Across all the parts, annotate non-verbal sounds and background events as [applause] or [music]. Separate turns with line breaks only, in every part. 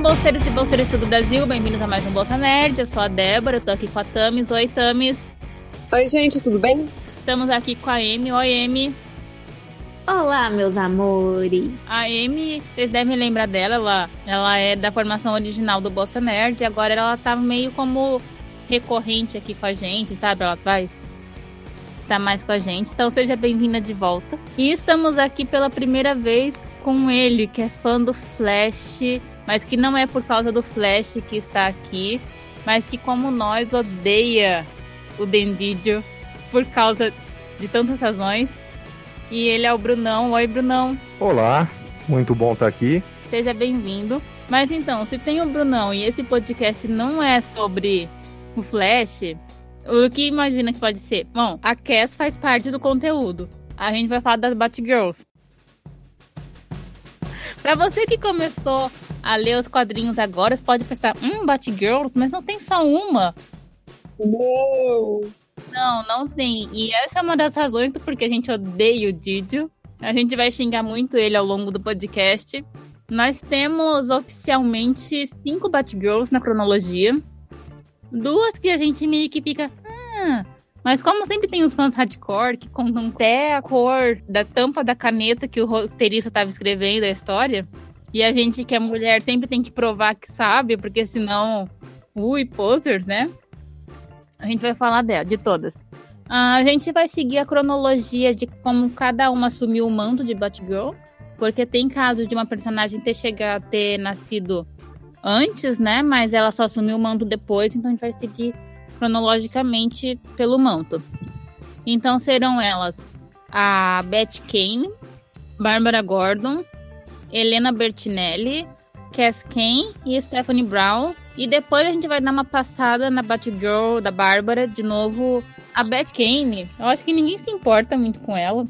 bolseiros e bolseiras do Brasil, bem-vindos a mais um Bolsa Nerd. Eu sou a Débora, eu tô aqui com a Tamis. Oi, Tamis.
Oi, gente, tudo bem?
Estamos aqui com a Amy. Oi, Amy.
Olá, meus amores.
A Amy, vocês devem lembrar dela, ela, ela é da formação original do Bolsa Nerd e agora ela tá meio como recorrente aqui com a gente, sabe? Ela vai estar mais com a gente. Então seja bem-vinda de volta. E estamos aqui pela primeira vez com ele, que é fã do Flash, mas que não é por causa do Flash que está aqui, mas que como nós odeia o Dendidio por causa de tantas razões. E ele é o Brunão. Oi, Brunão.
Olá, muito bom estar aqui.
Seja bem-vindo. Mas então, se tem o Brunão e esse podcast não é sobre o Flash, o que imagina que pode ser? Bom, a Cass faz parte do conteúdo. A gente vai falar das Batgirls. Pra você que começou a ler os quadrinhos agora, você pode pensar, hum, Batgirls, mas não tem só uma.
Não!
Não, não tem. E essa é uma das razões do porquê a gente odeia o Didio. A gente vai xingar muito ele ao longo do podcast. Nós temos oficialmente cinco Batgirls na cronologia. Duas que a gente meio que fica. Ah, mas como sempre tem os fãs hardcore que contam até a cor da tampa da caneta que o roteirista estava escrevendo a história. E a gente que é mulher sempre tem que provar que sabe, porque senão. Ui, posters, né? A gente vai falar dela, de todas. A gente vai seguir a cronologia de como cada uma assumiu o manto de Batgirl. Porque tem casos de uma personagem ter chegado, ter nascido antes, né? Mas ela só assumiu o manto depois, então a gente vai seguir cronologicamente pelo manto. Então serão elas a Beth Kane, Bárbara Gordon, Helena Bertinelli, Cass Kane e Stephanie Brown. E depois a gente vai dar uma passada na Batgirl da Bárbara, de novo. A Beth Kane, eu acho que ninguém se importa muito com ela.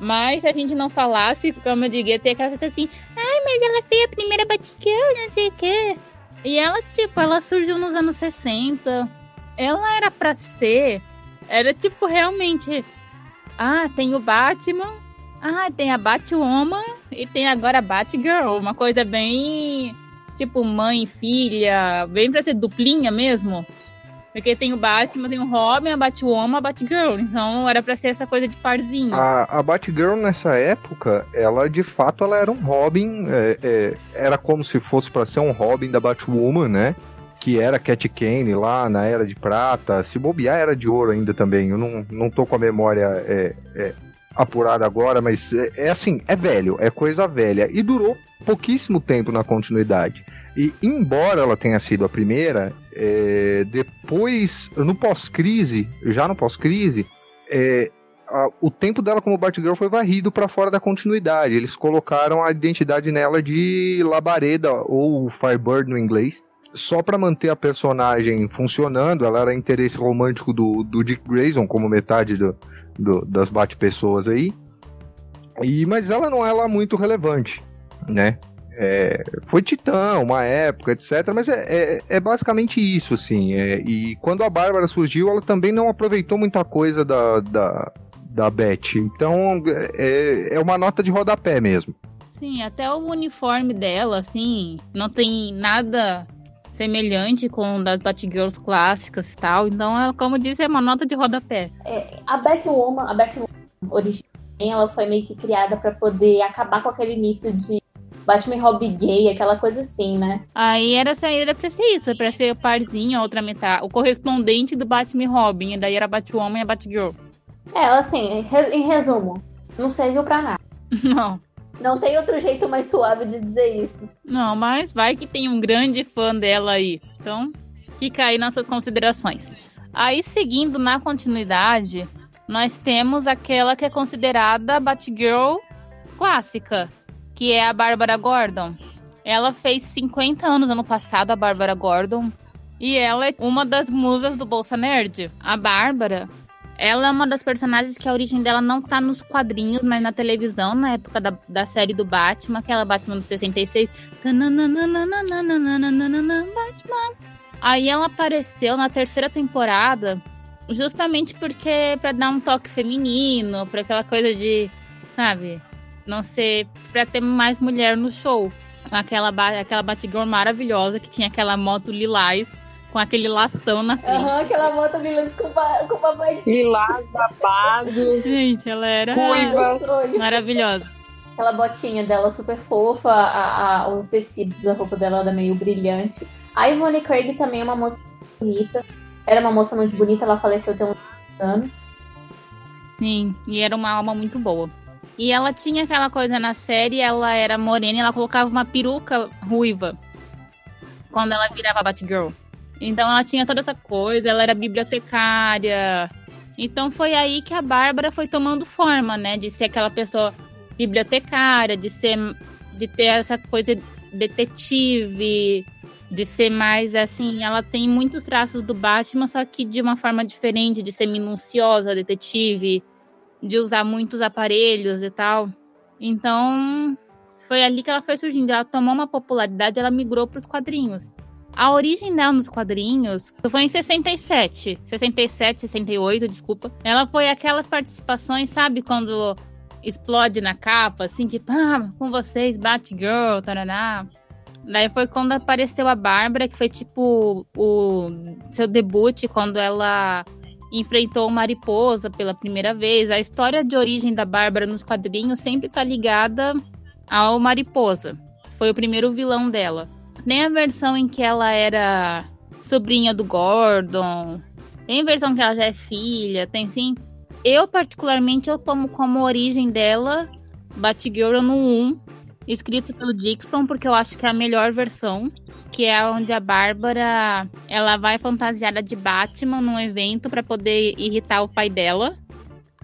Mas se a gente não falasse, como eu diria, ter aquela coisa assim, ai, mas ela fez a primeira Batgirl, não sei o quê. E ela, tipo, ela surgiu nos anos 60. Ela era pra ser. Era tipo realmente. Ah, tem o Batman. Ah, tem a Batwoman. E tem agora a Batgirl. Uma coisa bem. Tipo, mãe filha. Bem pra ser duplinha mesmo. Porque tem o Batman, tem o Robin, a Batwoman, a Batgirl. Então era pra ser essa coisa de parzinho.
A, a Batgirl nessa época, ela de fato ela era um Robin, é, é, era como se fosse para ser um Robin da Batwoman, né? Que era Cat Kane lá na Era de Prata. Se bobear, era de ouro ainda também. Eu não, não tô com a memória é, é, apurada agora, mas é, é assim, é velho, é coisa velha. E durou pouquíssimo tempo na continuidade. E embora ela tenha sido a primeira, é, depois, no pós-crise, já no pós-crise, é, o tempo dela como Batgirl foi varrido para fora da continuidade. Eles colocaram a identidade nela de Labareda ou Firebird no inglês. Só para manter a personagem funcionando, ela era interesse romântico do, do Dick Grayson, como metade do, do- das bate-pessoas aí. E, mas ela não é lá muito relevante, né? É, foi Titã, uma época, etc. Mas é, é, é basicamente isso, assim. é, e quando a Bárbara surgiu, ela também não aproveitou muita coisa da, da, da Beth. Então é, é uma nota de rodapé mesmo.
Sim, até o uniforme dela, assim, não tem nada semelhante com das Batgirls clássicas e tal. Então, ela, como eu disse, é uma nota de rodapé.
É, a Batwoman, a Batwoman originalmente, ela foi meio que criada pra poder acabar com aquele mito de Batman Robin gay, aquela coisa assim, né?
Aí era, só- era pra ser isso, pra ser o parzinho, a outra metade, o correspondente do Batman Robin. E daí era Batwoman e a Batgirl.
É, assim, em resumo, não serviu pra nada. [laughs]
Não,
Não tem outro jeito mais suave de dizer isso.
não, mas vai que tem um grande fã dela aí. Então, fica aí nossas considerações. Aí, seguindo na continuidade, nós temos aquela que é considerada Batgirl clássica, que é a Bárbara Gordon. Ela fez 50 anos ano passado, a Bárbara Gordon. E ela é uma das musas do Bolsa Nerd. A Bárbara, ela é uma das personagens que a origem dela não tá nos quadrinhos, mas na televisão, na época da, da série do Batman, aquela Batman do 66. Tananana, Batman. Aí ela apareceu na terceira temporada, justamente porque pra dar um toque feminino, pra aquela coisa de, sabe, não ser pra ter mais mulher no show. Aquela, aquela Batgirl maravilhosa que tinha aquela moto lilás com aquele lação na frente.
Aham, aquela moto lilás com, com babadinho.
Lilás, babados.
Gente, ela era
Ruiva.
maravilhosa.
Aquela botinha dela super fofa, a, a, o tecido da roupa dela era meio brilhante. A Ivone Craig também é uma moça bonita. Era uma moça muito bonita, ela faleceu tem uns anos.
Sim, e era uma alma muito boa. E ela tinha aquela coisa na série, ela era morena e ela colocava uma peruca ruiva quando ela virava Batgirl. Então ela tinha toda essa coisa, ela era bibliotecária. Então foi aí que a Bárbara foi tomando forma, né? De ser aquela pessoa bibliotecária, de ser de ter essa coisa detetive, de ser mais assim, ela tem muitos traços do Batman, só que de uma forma diferente, de ser minuciosa, detetive, de usar muitos aparelhos e tal. Então, foi ali que ela foi surgindo. Ela tomou uma popularidade, ela migrou para os quadrinhos. A origem dela nos quadrinhos foi em 67, 67, 68, desculpa. Ela foi aquelas participações, sabe, quando explode na capa, assim, tipo, ah, com vocês, Batgirl, taraná. Daí foi quando apareceu a Bárbara, que foi tipo o seu debut, quando ela enfrentou o Mariposa pela primeira vez. A história de origem da Bárbara nos quadrinhos sempre tá ligada ao Mariposa. Foi o primeiro vilão dela. Nem a versão em que ela era sobrinha do Gordon, tem a versão que ela já é filha, tem sim. Eu, particularmente, eu tomo como origem dela Batgirl no 1, escrito pelo Dixon, porque eu acho que é a melhor versão. Que é onde a Bárbara ela vai fantasiada de Batman num evento para poder irritar o pai dela.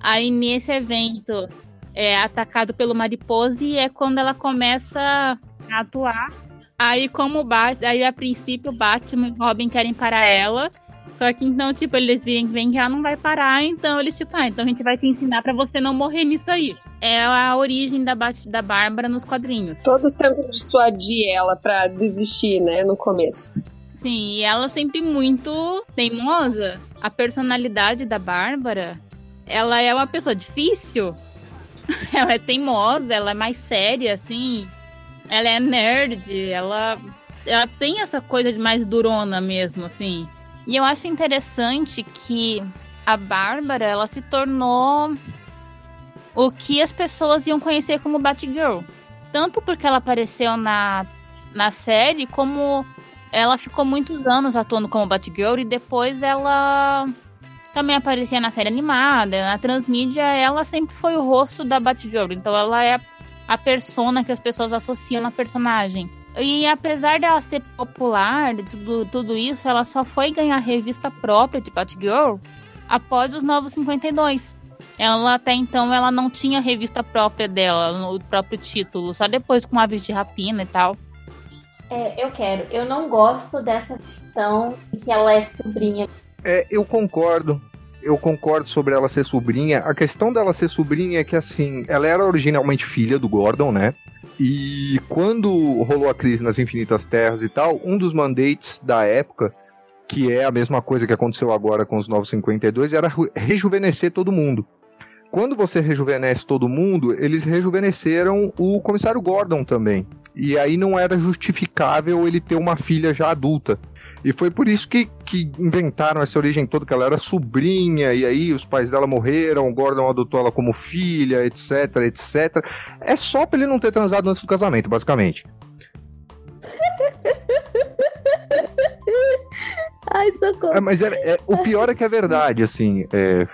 Aí nesse evento é atacado pelo Mariposa e é quando ela começa a atuar. Aí como Bat aí a princípio Batman e Robin querem parar ela. Só que então, tipo, eles virem que vem que ela não vai parar, então eles, tipo, ah, então a gente vai te ensinar para você não morrer nisso aí. É a origem da, da Bárbara nos quadrinhos.
Todos tentam dissuadir ela pra desistir, né, no começo.
Sim, e ela sempre muito teimosa. A personalidade da Bárbara, ela é uma pessoa difícil. [laughs] ela é teimosa, ela é mais séria, assim. Ela é nerd, ela, ela tem essa coisa de mais durona mesmo, assim. E eu acho interessante que a Bárbara, ela se tornou o que as pessoas iam conhecer como Batgirl. Tanto porque ela apareceu na, na série, como ela ficou muitos anos atuando como Batgirl e depois ela também aparecia na série animada, na transmídia, ela sempre foi o rosto da Batgirl. Então ela é a persona que as pessoas associam na personagem. E apesar dela ser popular, de tudo, tudo isso, ela só foi ganhar revista própria de Batgirl após os Novos 52. Ela até então ela não tinha revista própria dela, no próprio título, só depois com Aves de Rapina e tal.
É, eu quero. Eu não gosto dessa questão que ela é sobrinha.
É, eu concordo. Eu concordo sobre ela ser sobrinha. A questão dela ser sobrinha é que, assim, ela era originalmente filha do Gordon, né? E quando rolou a crise nas Infinitas Terras e tal, um dos mandates da época, que é a mesma coisa que aconteceu agora com os 952, era rejuvenescer todo mundo. Quando você rejuvenesce todo mundo, eles rejuvenesceram o comissário Gordon também. E aí não era justificável ele ter uma filha já adulta. E foi por isso que, que inventaram essa origem toda, que ela era sobrinha, e aí os pais dela morreram, o Gordon adotou ela como filha, etc, etc. É só pra ele não ter transado antes do casamento, basicamente. [laughs]
Ai, socorro.
É, mas é, é, o pior é que é verdade, assim. É,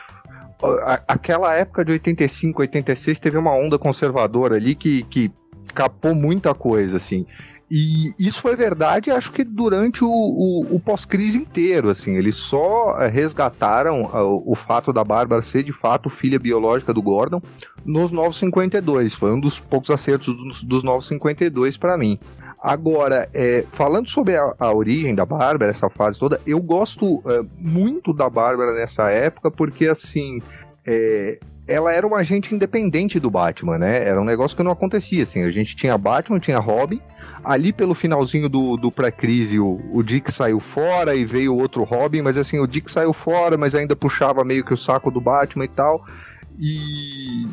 aquela época de 85, 86 teve uma onda conservadora ali que, que capou muita coisa, assim. E isso foi verdade, acho que durante o, o, o pós-crise inteiro, assim, eles só eh, resgataram o, ah, o fato da Bárbara ser de fato filha biológica do Gordon nos 952. Foi um dos poucos acertos dos, dos 952 para mim. Agora, é, falando sobre a, a, origem da Bárbara, essa fase toda, eu gosto é, muito da Bárbara nessa época, porque assim. É, ela era uma agente independente do Batman, né? Era um negócio que não acontecia, assim. A gente tinha Batman, tinha Robin. Ali pelo finalzinho do, do pré-crise, o, o Dick saiu fora e veio outro Robin, mas assim, o Dick saiu fora, mas ainda puxava meio que o saco do Batman e tal. E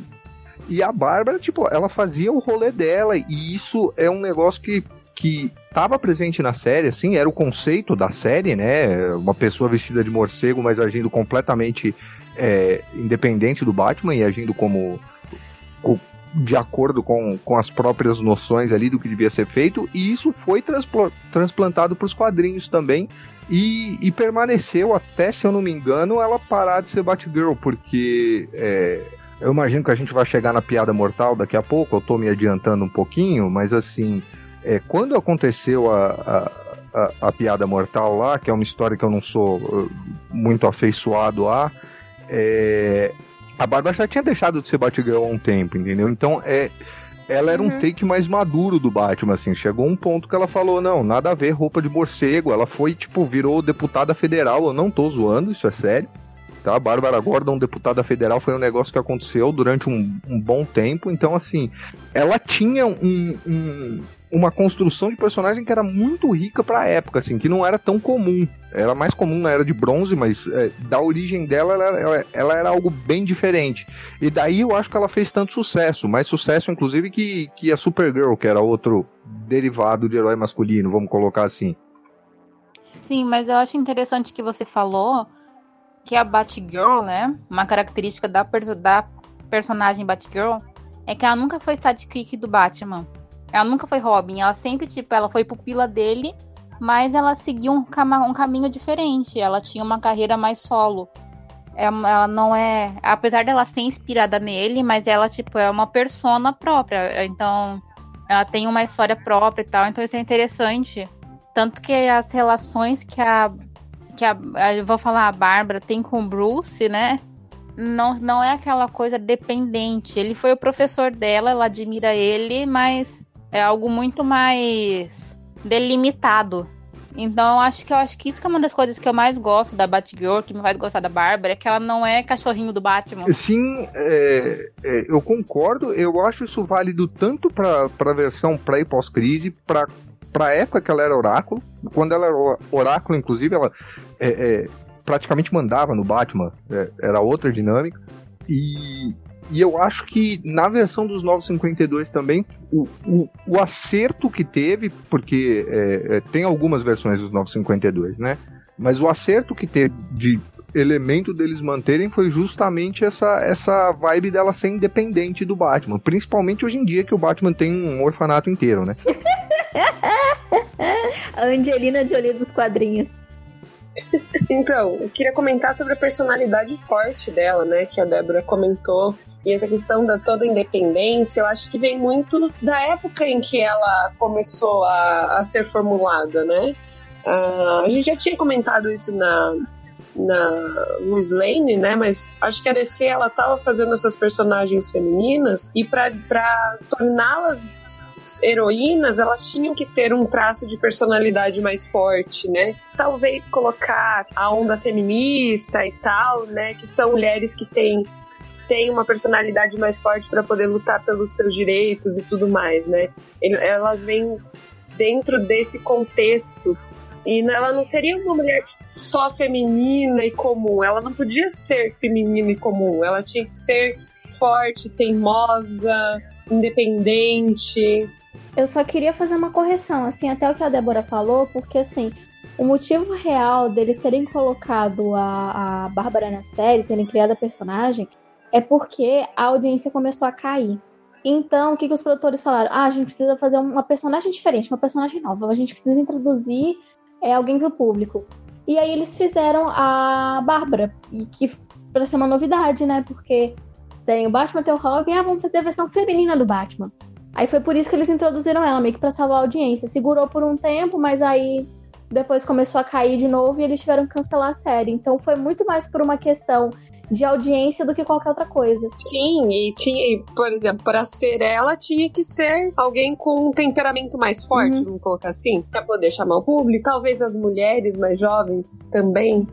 E a Bárbara, tipo, ela fazia o rolê dela, e isso é um negócio que, que tava presente na série, assim, era o conceito da série, né? Uma pessoa vestida de morcego, mas agindo completamente é, independente do Batman e agindo como. de acordo com, com as próprias noções ali do que devia ser feito, e isso foi transplantado para os quadrinhos também, e, e, permaneceu até, se eu não me engano, ela parar de ser Batgirl, porque é, eu imagino que a gente vai chegar na piada mortal daqui a pouco, eu tô me adiantando um pouquinho, mas assim, é, quando aconteceu a, a, a, a, piada mortal lá, que é uma história que eu não sou uh, muito afeiçoado a, é, a Bárbara já tinha deixado de ser Batgirl há um tempo, entendeu? Então é ela era uhum. um take mais maduro do Batman, assim. Chegou um ponto que ela falou: não, nada a ver, roupa de morcego. Ela foi, tipo, virou deputada federal. Eu não tô zoando, isso é sério. Tá? Bárbara Gordon, deputada federal, foi um negócio que aconteceu durante um, um bom tempo. Então, assim, ela tinha um, um uma construção de personagem que era muito rica para a época, assim, que não era tão comum. Era mais comum na era de bronze, mas é, da origem dela, ela, ela, ela, era algo bem diferente. E daí eu acho que ela fez tanto sucesso, mais sucesso, inclusive, que, que a Supergirl, que era outro derivado de herói masculino, vamos colocar assim.
Sim, mas eu acho interessante que você falou que a Batgirl, né, uma característica da, perso da personagem Batgirl é que ela nunca foi sidekick do Batman. Ela nunca foi Robin, ela sempre, tipo, ela foi pupila dele, mas ela seguiu um, cam um caminho diferente. Ela tinha uma carreira mais solo. É, ela não é. Apesar dela ser inspirada nele, mas ela, tipo, é uma persona própria. Então, ela tem uma história própria e tal. Então, isso é interessante. Tanto que as relações que a. Que a eu vou falar, a Bárbara tem com o Bruce, né? Não, não é aquela coisa dependente. Ele foi o professor dela, ela admira ele, mas é algo muito mais delimitado. Então, eu acho que eu acho que isso que é uma das coisas que eu mais gosto da Batgirl, que me faz gostar da Bárbara, é que ela não é cachorrinho do Batman.
Sim, é, é, eu concordo. Eu acho isso válido tanto para a versão pré e pós-crise, para a época que ela era oráculo. Quando ela era oráculo, inclusive, ela é, é praticamente mandava no Batman. É, era outra dinâmica. E, e eu acho que na versão dos 952 também, o, o, o acerto que teve, porque é, é, tem algumas versões dos 952, né? Mas o acerto que teve de elemento deles manterem foi justamente essa, essa vibe dela ser independente do Batman. Principalmente hoje em dia que o Batman tem um orfanato inteiro, né? [laughs]
a Angelina Jolie dos quadrinhos.
Então, eu queria comentar sobre a personalidade forte dela, né? Que a Débora comentou e essa questão da toda independência, eu acho que vem muito da época em que ela começou a, a ser formulada, né? Uh, a gente já tinha comentado isso na, na Lois Lane, né? Mas acho que a DC ela tava fazendo essas personagens femininas e para torná-las heroínas, elas tinham que ter um traço de personalidade mais forte, né? Talvez colocar a onda feminista e tal, né? Que são mulheres que têm tem uma personalidade mais forte para poder lutar pelos seus direitos e tudo mais, né? Elas vêm dentro desse contexto e ela não seria uma mulher só feminina e comum. Ela não podia ser feminina e comum. Ela tinha que ser forte, teimosa, independente.
Eu só queria fazer uma correção, assim, até o que a Débora falou, porque assim, o motivo real deles terem colocado a, a Bárbara na série, terem criado a personagem, é porque a audiência começou a cair. Então, o que, que os produtores falaram? Ah, a gente precisa fazer uma personagem diferente, uma personagem nova. A gente precisa introduzir é, alguém pro público. E aí eles fizeram a Bárbara, que para ser uma novidade, né? Porque tem o Batman, tem o Robin, ah, vamos fazer a versão feminina do Batman. Aí foi por isso que eles introduziram ela, meio que pra salvar a audiência. Segurou por um tempo, mas aí depois começou a cair de novo e eles tiveram que cancelar a série. Então foi muito mais por uma questão de audiência do que qualquer outra coisa.
Sim, e tinha, por exemplo, para ser ela, tinha que ser alguém com um temperamento mais forte, uhum. vamos colocar assim, para poder chamar o público. Talvez as mulheres mais jovens também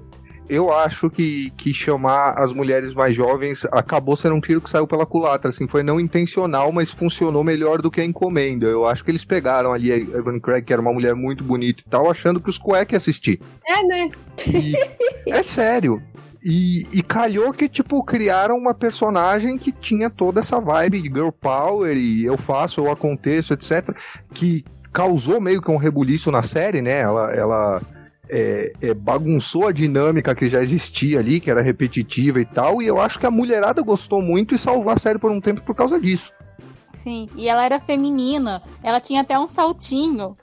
eu acho que, que chamar as mulheres mais jovens acabou sendo um tiro que saiu pela culatra, assim, foi não intencional, mas funcionou melhor do que a encomenda. Eu acho que eles pegaram ali a Evan Craig, que era uma mulher muito bonita e tal, achando que os cueca ia assistir.
É, né?
E, [laughs] é sério. E, e calhou que, tipo, criaram uma personagem que tinha toda essa vibe de girl power e eu faço, eu aconteço, etc. Que causou meio que um rebuliço na série, né? Ela, ela é, é, bagunçou a dinâmica que já existia ali, que era repetitiva e tal. E eu acho que a mulherada gostou muito e salvou a série por um tempo por causa disso.
Sim, e ela era feminina. Ela tinha até um saltinho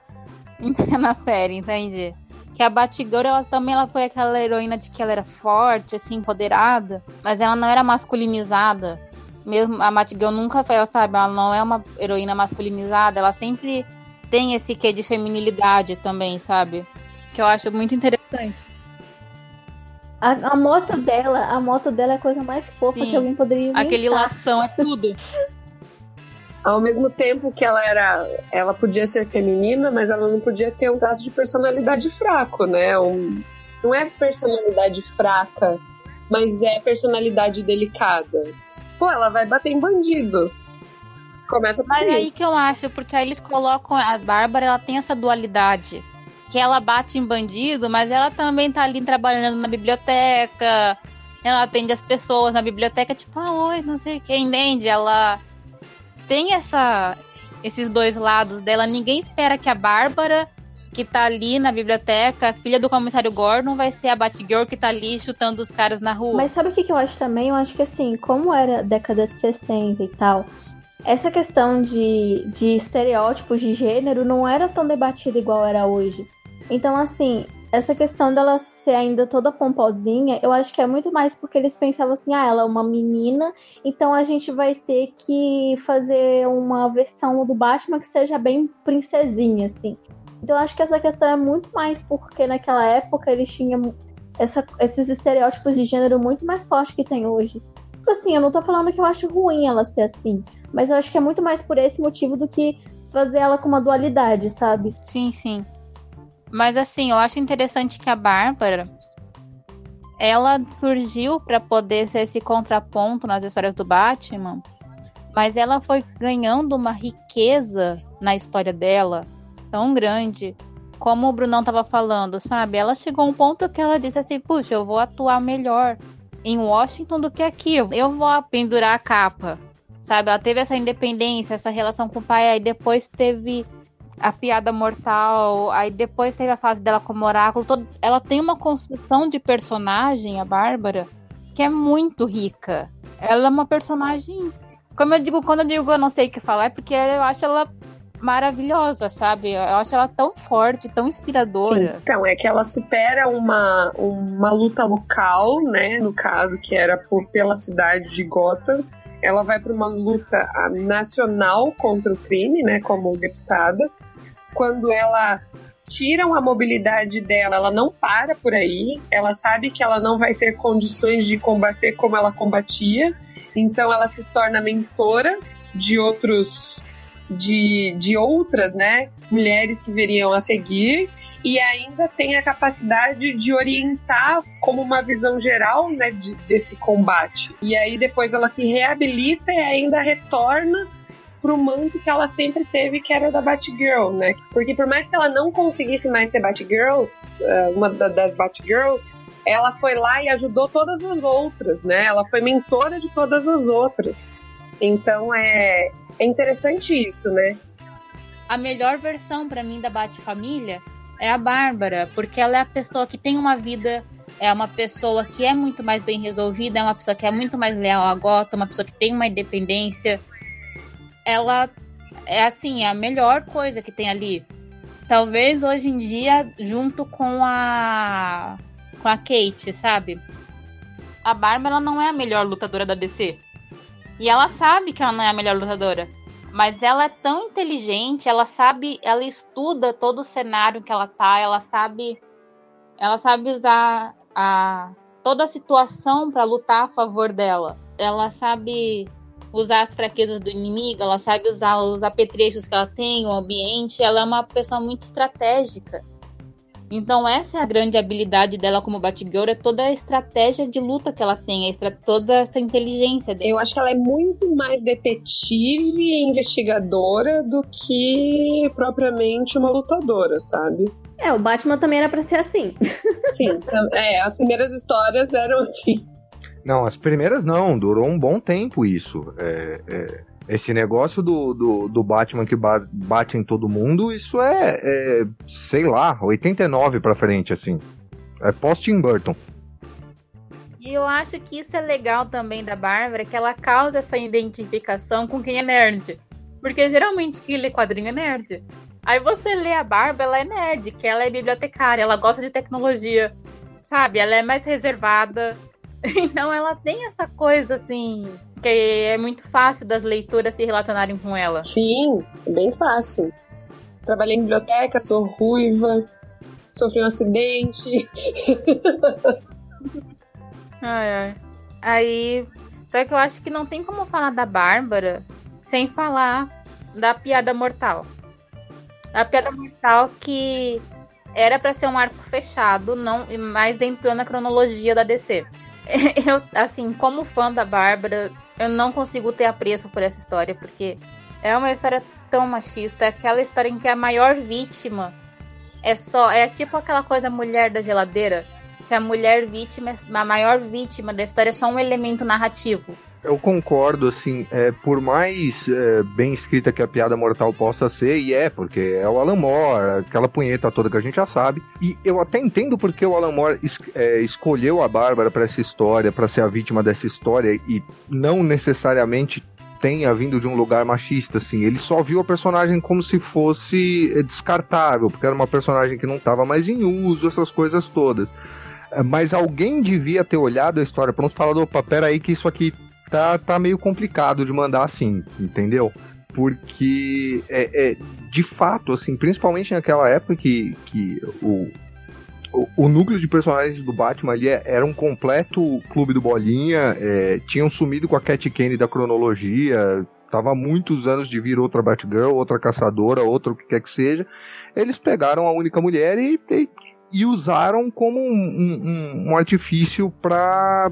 [laughs] na série, entende? Que a Batgirl, ela também ela foi aquela heroína de que ela era forte, assim, empoderada, mas ela não era masculinizada. Mesmo a Batgirl nunca foi, ela sabe, ela não é uma heroína masculinizada, ela sempre tem esse quê de feminilidade também, sabe? Que eu acho muito interessante.
A, a moto dela, a moto dela é a coisa mais fofa Sim, que alguém poderia inventar.
Aquele lação é tudo. [laughs]
Ao mesmo tempo que ela era. Ela podia ser feminina, mas ela não podia ter um traço de personalidade fraco, né? Um, não é personalidade fraca, mas é personalidade delicada. Pô, ela vai bater em bandido. Começa por
Mas é aí que eu acho, porque aí eles colocam. A Bárbara, ela tem essa dualidade. Que ela bate em bandido, mas ela também tá ali trabalhando na biblioteca. Ela atende as pessoas na biblioteca, tipo, ah, oi, não sei o que, entende? Ela tem essa esses dois lados dela. Ninguém espera que a Bárbara, que tá ali na biblioteca, filha do comissário Gordon, vai ser a Batgirl que tá ali chutando os caras na rua.
Mas sabe o que, que eu acho também? Eu acho que assim, como era década de 60 e tal, essa questão de, de estereótipos de gênero não era tão debatida igual era hoje. Então, assim, essa questão dela ser ainda toda pomposinha, eu acho que é muito mais porque eles pensavam assim, ah, ela é uma menina, então a gente vai ter que fazer uma versão do Batman que seja bem princesinha, assim. Então eu acho que essa questão é muito mais porque naquela época eles tinham essa, esses estereótipos de gênero muito mais fortes que tem hoje. Tipo assim, eu não tô falando que eu acho ruim ela ser assim, mas eu acho que é muito mais por esse motivo do que fazer ela com uma dualidade, sabe?
Sim, sim. Mas assim, eu acho interessante que a Bárbara ela surgiu para poder ser esse contraponto nas histórias do Batman, mas ela foi ganhando uma riqueza na história dela tão grande, como o Brunão tava falando, sabe? Ela chegou a um ponto que ela disse assim: "Puxa, eu vou atuar melhor em Washington do que aqui. Eu vou pendurar a capa". Sabe? Ela teve essa independência, essa relação com o pai, aí depois teve a piada mortal, aí depois teve a fase dela como oráculo, todo, ela tem uma construção de personagem, a Bárbara, que é muito rica. Ela é uma personagem, como eu digo, quando eu digo eu não sei o que falar, é porque eu acho ela maravilhosa, sabe? Eu acho ela tão forte, tão inspiradora.
Sim. Então, é que ela supera uma, uma luta local, né? No caso, que era por, pela cidade de Gotham. Ela vai para uma luta nacional contra o crime, né? Como deputada quando ela tiram a mobilidade dela, ela não para por aí, ela sabe que ela não vai ter condições de combater como ela combatia, então ela se torna mentora de outros de, de outras, né, mulheres que viriam a seguir e ainda tem a capacidade de orientar como uma visão geral, né, de, desse combate. E aí depois ela se reabilita e ainda retorna pro manto que ela sempre teve, que era da Batgirl, né? Porque por mais que ela não conseguisse mais ser Batgirls, eh, uma das Batgirls, ela foi lá e ajudou todas as outras, né? Ela foi mentora de todas as outras. Então é, é interessante isso, né?
A melhor versão para mim da Bat-família é a Bárbara, porque ela é a pessoa que tem uma vida, é uma pessoa que é muito mais bem resolvida, é uma pessoa que é muito mais leal a Gotham, uma pessoa que tem uma independência, ela é assim, a melhor coisa que tem ali. Talvez hoje em dia, junto com a. com a Kate, sabe? A Bárbara não é a melhor lutadora da DC. E ela sabe que ela não é a melhor lutadora. Mas ela é tão inteligente, ela sabe, ela estuda todo o cenário que ela tá, ela sabe. Ela sabe usar a, toda a situação para lutar a favor dela. Ela sabe usar as fraquezas do inimigo, ela sabe usar os apetrechos que ela tem, o ambiente, ela é uma pessoa muito estratégica. Então essa é a grande habilidade dela como Batgirl, é toda a estratégia de luta que ela tem, toda essa inteligência dela.
Eu acho que ela é muito mais detetive e investigadora do que propriamente uma lutadora, sabe?
É, o Batman também era para ser assim.
Sim, [laughs] é, as primeiras histórias eram assim.
Não, as primeiras não, durou um bom tempo isso. É, é, esse negócio do, do, do, Batman que bate em todo mundo, isso é, é sei lá, 89 pra frente, assim. É pós-Tim Burton.
E eu acho que isso é legal também da Bárbara, que ela causa essa identificação com quem é nerd. Porque geralmente quem lê quadrinho é nerd. Aí você lê a Bárbara, ela é nerd, que ela é bibliotecária, ela gosta de tecnologia, sabe? Ela é mais reservada. [laughs] Então ela tem essa coisa assim, que é muito fácil das leituras se relacionarem com ela.
Sim, bem fácil. Trabalhei em biblioteca, sou ruiva, sofri um acidente. [laughs]
ai, ai. Aí. Só que eu acho que não tem como falar da Bárbara sem falar da piada mortal. A piada mortal que era para ser um arco fechado, não, mas entrou na cronologia da DC. [laughs] Eu, assim, como fã da Bárbara, eu não consigo ter apreço por essa história, porque é uma história tão machista, é aquela história em que a maior vítima é só. É tipo aquela coisa mulher da geladeira. Que a mulher vítima, a maior vítima da história é só um elemento narrativo.
Eu concordo, assim, é, por mais é, bem escrita que a piada mortal possa ser, e é, porque é o Alan Moore, aquela punheta toda que a gente já sabe. E eu até entendo porque o Alan Moore es, é, escolheu a Bárbara para essa história, para ser a vítima dessa história, e não necessariamente tenha vindo de um lugar machista, assim. Ele só viu a personagem como se fosse é, descartável, porque era uma personagem que não estava mais em uso, essas coisas todas. É, mas alguém devia ter olhado a história pronto e falado, opa, peraí que isso aqui tá, tá meio complicado de mandar assim, entendeu? Porque é, é de fato, assim, principalmente naquela época que, que o, o, o, núcleo de personagens do Batman ali é, era um completo clube do Bolinha, é, tinham sumido com a Cat Kane da cronologia, tava muitos anos de vir outra Batgirl, outra caçadora, outra o que quer que seja. Eles pegaram a única mulher e, e, e usaram como um, um, um artifício para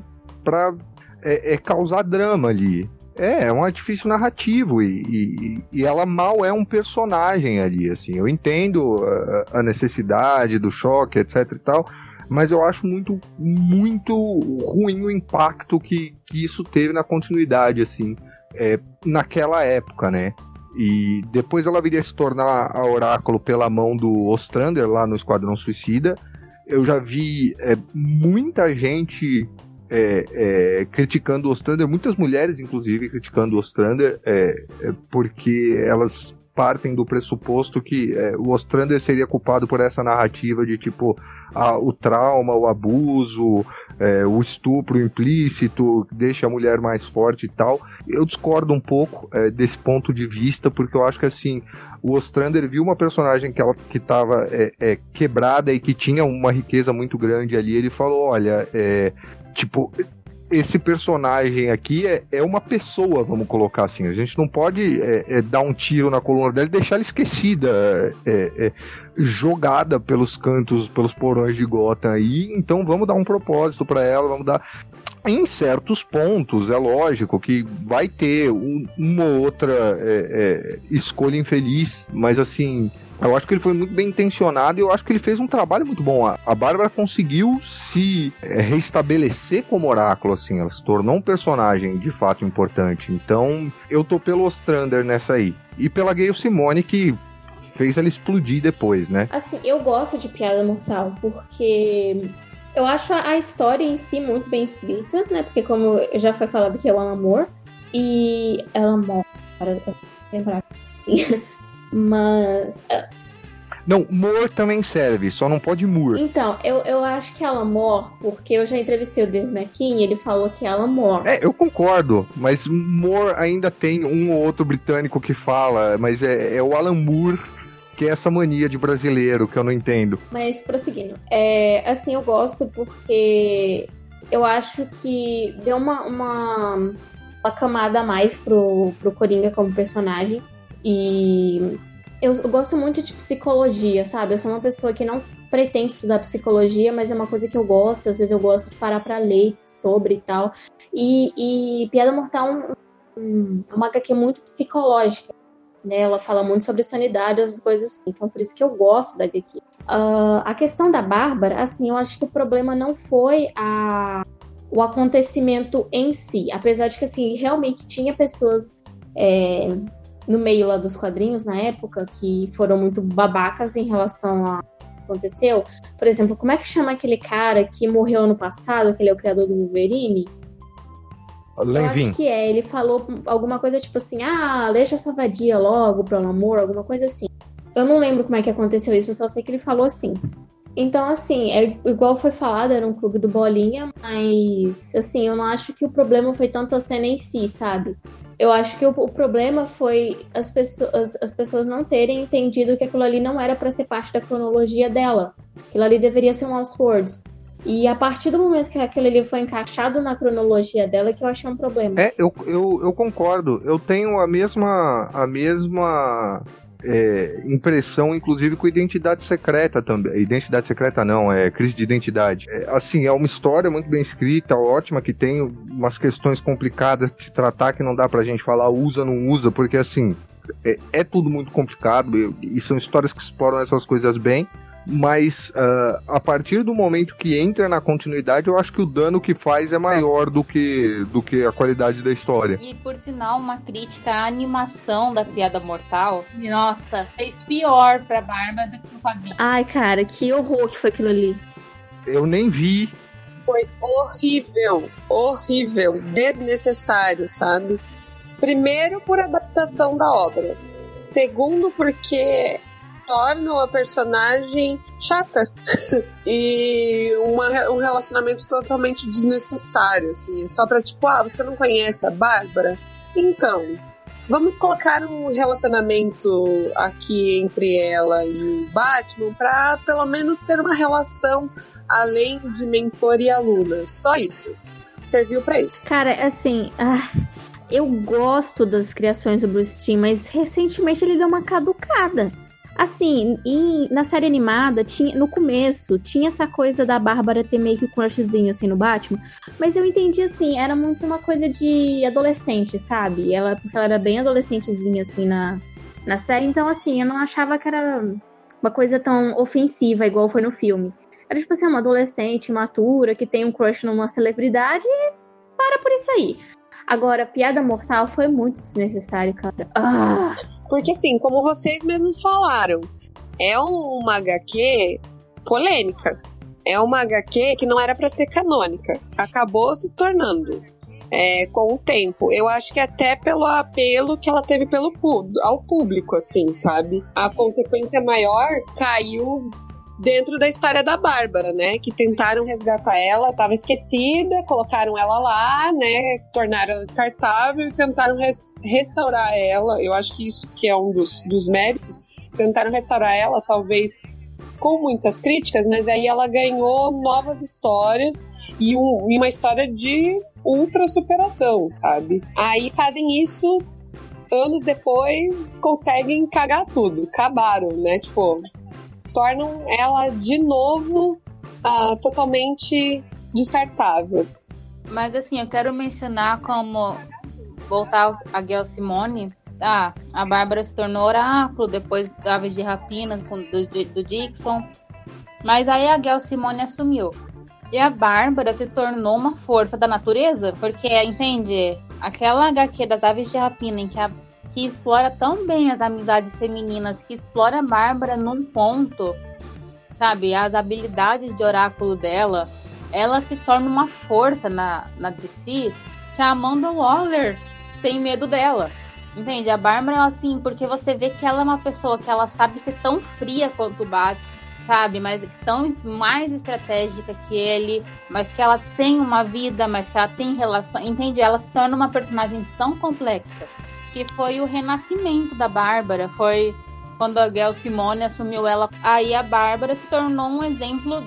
é, é causar drama ali. É, é um artifício narrativo e, e, e, ela mal é um personagem ali, assim. Eu entendo a, a, necessidade do choque, etc e tal, mas eu acho muito, muito ruim o impacto que, que isso teve na continuidade, assim, é, naquela época, né? E depois ela viria se tornar a Oráculo pela mão do Ostrander lá no Esquadrão Suicida. Eu já vi é, muita gente é, é, criticando o Ostrander, muitas mulheres, inclusive, criticando o Ostrander, é, é, porque elas partem do pressuposto que é, o Ostrander seria culpado por essa narrativa de tipo a, o trauma, o abuso, é, o estupro implícito, deixa a mulher mais forte e tal. Eu discordo um pouco é, desse ponto de vista, porque eu acho que assim, o Ostrander viu uma personagem que ela que estava é, é, quebrada e que tinha uma riqueza muito grande ali. Ele falou: olha, tipo, esse personagem aqui é, é uma pessoa, vamos colocar assim. A gente não pode é, é, dar um tiro na coluna dela e deixar ela esquecida, é, é, jogada pelos cantos, pelos porões de Gotham aí. Então vamos dar um propósito para ela, vamos dar. Em certos pontos, é lógico que vai ter um, uma outra é, escolha infeliz, mas assim, eu acho que ele foi muito bem intencionado e eu acho que ele fez um trabalho muito bom. A Bárbara conseguiu se é, restabelecer como oráculo, assim, ela se tornou um personagem de fato importante. Então, eu tô pelo Ostrander nessa aí. E pela Gayle Simone, que fez ela explodir depois, né?
Assim, eu gosto de Piada Mortal, porque eu acho a história em si muito bem escrita, né? Porque como já foi falado que é o Alan Moore, e ela morre, para lembrar assim. [laughs] Mas. É,
não, Moore também serve, só não pode Moore.
Então, eu, eu acho que ela Moore, porque eu já entrevistei o Dave McKean e ele falou que ela Moore.
É, eu concordo, mas Moore ainda tem um ou outro britânico que fala, mas é, é o Alan Moore que é essa mania de brasileiro que eu não entendo.
Mas prosseguindo, é, assim, eu gosto porque eu acho que deu uma, uma, uma camada a mais pro, pro Coringa como personagem. E eu, gosto muito de psicologia, sabe? Eu sou uma pessoa que não pretende estudar psicologia, mas é uma coisa que eu gosto. Às vezes eu gosto de parar para ler sobre e tal. E, e Piada Mortal é um, é uma HQ muito psicológica. Né? Ela fala muito sobre sanidade, as coisas assim. Então, por isso que eu gosto da HQ. Uh, a questão da Bárbara, assim, eu acho que o problema não foi a, o acontecimento em si. Apesar de que, assim, realmente tinha pessoas é, no meio lá dos quadrinhos, na época, que foram muito babacas em relação a aconteceu. Por exemplo, como é que chama aquele cara que morreu ano passado, que ele é o criador do Wolverine?
Lenvin.
Eu acho que é. Ele falou alguma coisa tipo assim: ah, deixa essa vadia logo, pelo amor, alguma coisa assim. Eu não lembro como é que aconteceu isso, eu só sei que ele falou assim. Então, assim, é igual foi falado, era um clube do Bolinha, mas, assim, eu não acho que o problema foi tanto a cena em si, sabe? Eu acho que o, o problema foi as pessoas, as pessoas não terem entendido que aquilo ali não era para ser parte da cronologia dela. Aquilo ali deveria ser um Words. E a partir do momento que aquele livro foi encaixado na cronologia dela, que eu achei um problema.
É, eu, eu, eu concordo. Eu tenho a mesma, a mesma é, impressão, inclusive com identidade secreta também. Identidade secreta não, é crise de identidade. É, assim, é uma história muito bem escrita, ótima, que tem umas questões complicadas de se tratar que não dá pra gente falar usa, não usa, porque assim, é, é tudo muito complicado e, e são histórias que exploram essas coisas bem mas uh, a partir do momento que entra na continuidade, eu acho que o dano que faz é maior do que, do que a qualidade da história.
E por sinal, uma crítica à animação da Piada Mortal. Nossa, fez pior pra Barba do que o quadrinho.
Ai, cara, que horror que foi aquilo ali.
Eu nem vi.
Foi horrível, horrível, desnecessário, sabe? Primeiro, por adaptação da obra. Segundo, porque tornam a personagem chata [laughs] e uma, um relacionamento totalmente desnecessário, assim, só pra tipo, ah, você não conhece a Bárbara? Então, vamos colocar um relacionamento aqui entre ela e o Batman para pelo menos ter uma relação além de mentor e aluna. Só isso. Serviu para isso.
Cara, assim, ah, eu gosto das criações do Bruce Timm, mas recentemente ele deu uma caducada. Assim, em, na série animada, tinha, no começo, tinha essa coisa da Bárbara ter meio que um crushzinho, assim, no Batman. Mas eu entendi, assim, era muito uma coisa de adolescente, sabe? Ela, porque ela era bem adolescentezinha, assim, na, na série. Então, assim, eu não achava que era uma coisa tão ofensiva, igual foi no filme. Era, tipo assim, uma adolescente matura que tem um crush numa celebridade e para por isso aí. Agora, Piada Mortal foi muito desnecessário, cara. Ah!
Porque, assim, como vocês mesmos falaram, é uma HQ polêmica. É uma HQ que não era para ser canônica. Acabou se tornando. É, com o tempo. Eu acho que até pelo apelo que ela teve pelo ao público, assim, sabe? A consequência maior caiu dentro da história da Bárbara, né? Que tentaram resgatar ela, estava esquecida, colocaram ela lá, né? Tornaram ela descartável e tentaram res restaurar ela. Eu acho que isso que é um dos, dos méritos. Tentaram restaurar ela, talvez com muitas críticas, mas aí ela ganhou novas histórias e, um, uma história de ultra superação, sabe? Aí fazem isso anos depois conseguem cagar tudo. Acabaram, né? Tipo, tornam ela de novo uh, totalmente descartável.
Mas assim, eu quero mencionar como voltar a Gail Simone. Ah, a Bárbara se tornou oráculo depois da Aves de Rapina com, do, do Dixon. Mas aí a Gail Simone assumiu. E a Bárbara se tornou uma força da natureza, porque, entende? Aquela HQ das Aves de Rapina em que a que explora tão bem as amizades femininas, que explora a Bárbara num ponto, sabe? As habilidades de oráculo dela, ela se torna uma força na, na DC que a Amanda Waller tem medo dela. Entende? A Bárbara, ela, assim, porque você vê que ela é uma pessoa que ela sabe ser tão fria quanto o Batman, sabe? Mas tão mais estratégica que ele, mas que ela tem uma vida, mas que ela tem relações. Entende? Ela se torna uma personagem tão complexa que foi o renascimento da Bárbara. Foi quando a Gail Simone assumiu ela. Aí a Bárbara se tornou um exemplo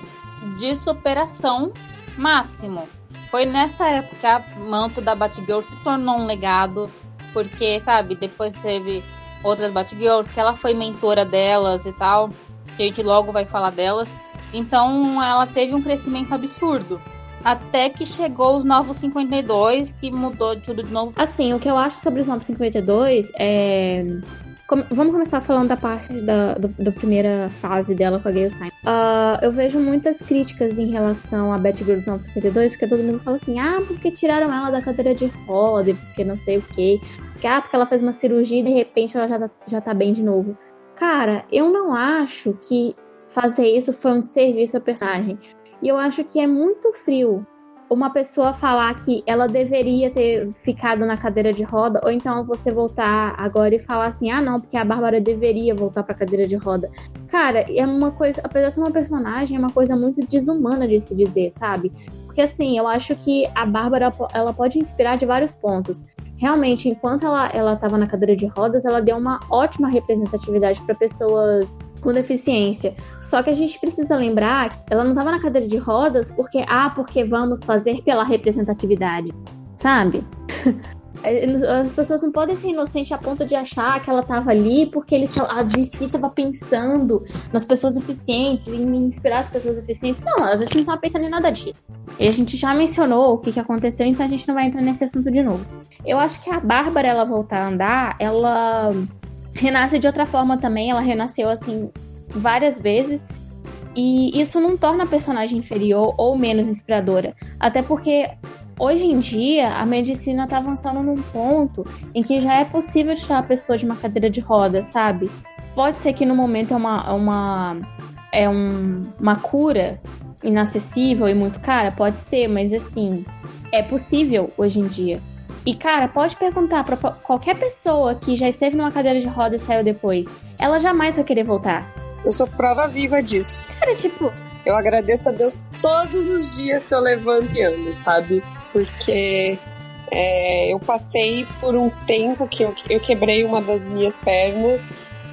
de superação máximo. Foi nessa época que a manto da Batgirl se tornou um legado, porque, sabe, depois teve outras Batgirls, que ela foi mentora delas e tal, que a gente logo vai falar delas. Então ela teve um crescimento absurdo. Até que chegou os Novos 52, que mudou tudo de novo.
Assim, o que eu acho sobre os Novos 52 é. vamos começar falando da parte da do, primeira fase dela com a Gayle Simon. Uh, eu vejo muitas críticas em relação a Batgirl dos 952, porque todo mundo fala assim, ah, porque tiraram ela da cadeira de roda, porque não sei o quê. Porque, ah, porque ela fez uma cirurgia e de repente ela já tá, já tá bem de novo. Cara, eu não acho que fazer isso foi um desserviço ao personagem. E eu acho que é muito frio uma pessoa falar que ela deveria ter ficado na cadeira de roda, ou então você voltar agora e falar assim: ah, não, porque a Bárbara deveria voltar pra cadeira de roda. Cara, é uma coisa, apesar de ser uma personagem, é uma coisa muito desumana de se dizer, sabe? Porque assim, eu acho que a Bárbara ela pode inspirar de vários pontos realmente, enquanto ela estava na cadeira de rodas, ela deu uma ótima representatividade para pessoas com deficiência. Só que a gente precisa lembrar ela não estava na cadeira de rodas porque ah, porque vamos fazer pela representatividade, sabe? [laughs] É, as pessoas não podem ser inocentes a ponto de achar que ela estava ali porque eles, a DC estava pensando nas pessoas deficientes, em inspirar as pessoas deficientes. Não, elas não estavam pensando em nada disso. E a gente já mencionou o que, que aconteceu, então a gente não vai entrar nesse assunto de novo. Eu acho que a Bárbara, ela voltar a andar, ela renasce de outra forma também. Ela renasceu, assim, várias vezes. E isso não torna a personagem inferior ou menos inspiradora. Até porque hoje em dia a medicina está avançando num ponto em que já é possível tirar a pessoa de uma cadeira de roda, sabe? Pode ser que no momento é uma, é uma, é um, uma cura inacessível e muito cara, pode ser, mas assim, é possível hoje em dia. E cara, pode perguntar para qualquer pessoa que já esteve numa cadeira de roda e saiu depois, ela jamais vai querer voltar.
Eu sou prova viva disso.
Cara, tipo,
eu agradeço a Deus todos os dias que eu levanto e ando, sabe? Porque é, eu passei por um tempo que eu, eu quebrei uma das minhas pernas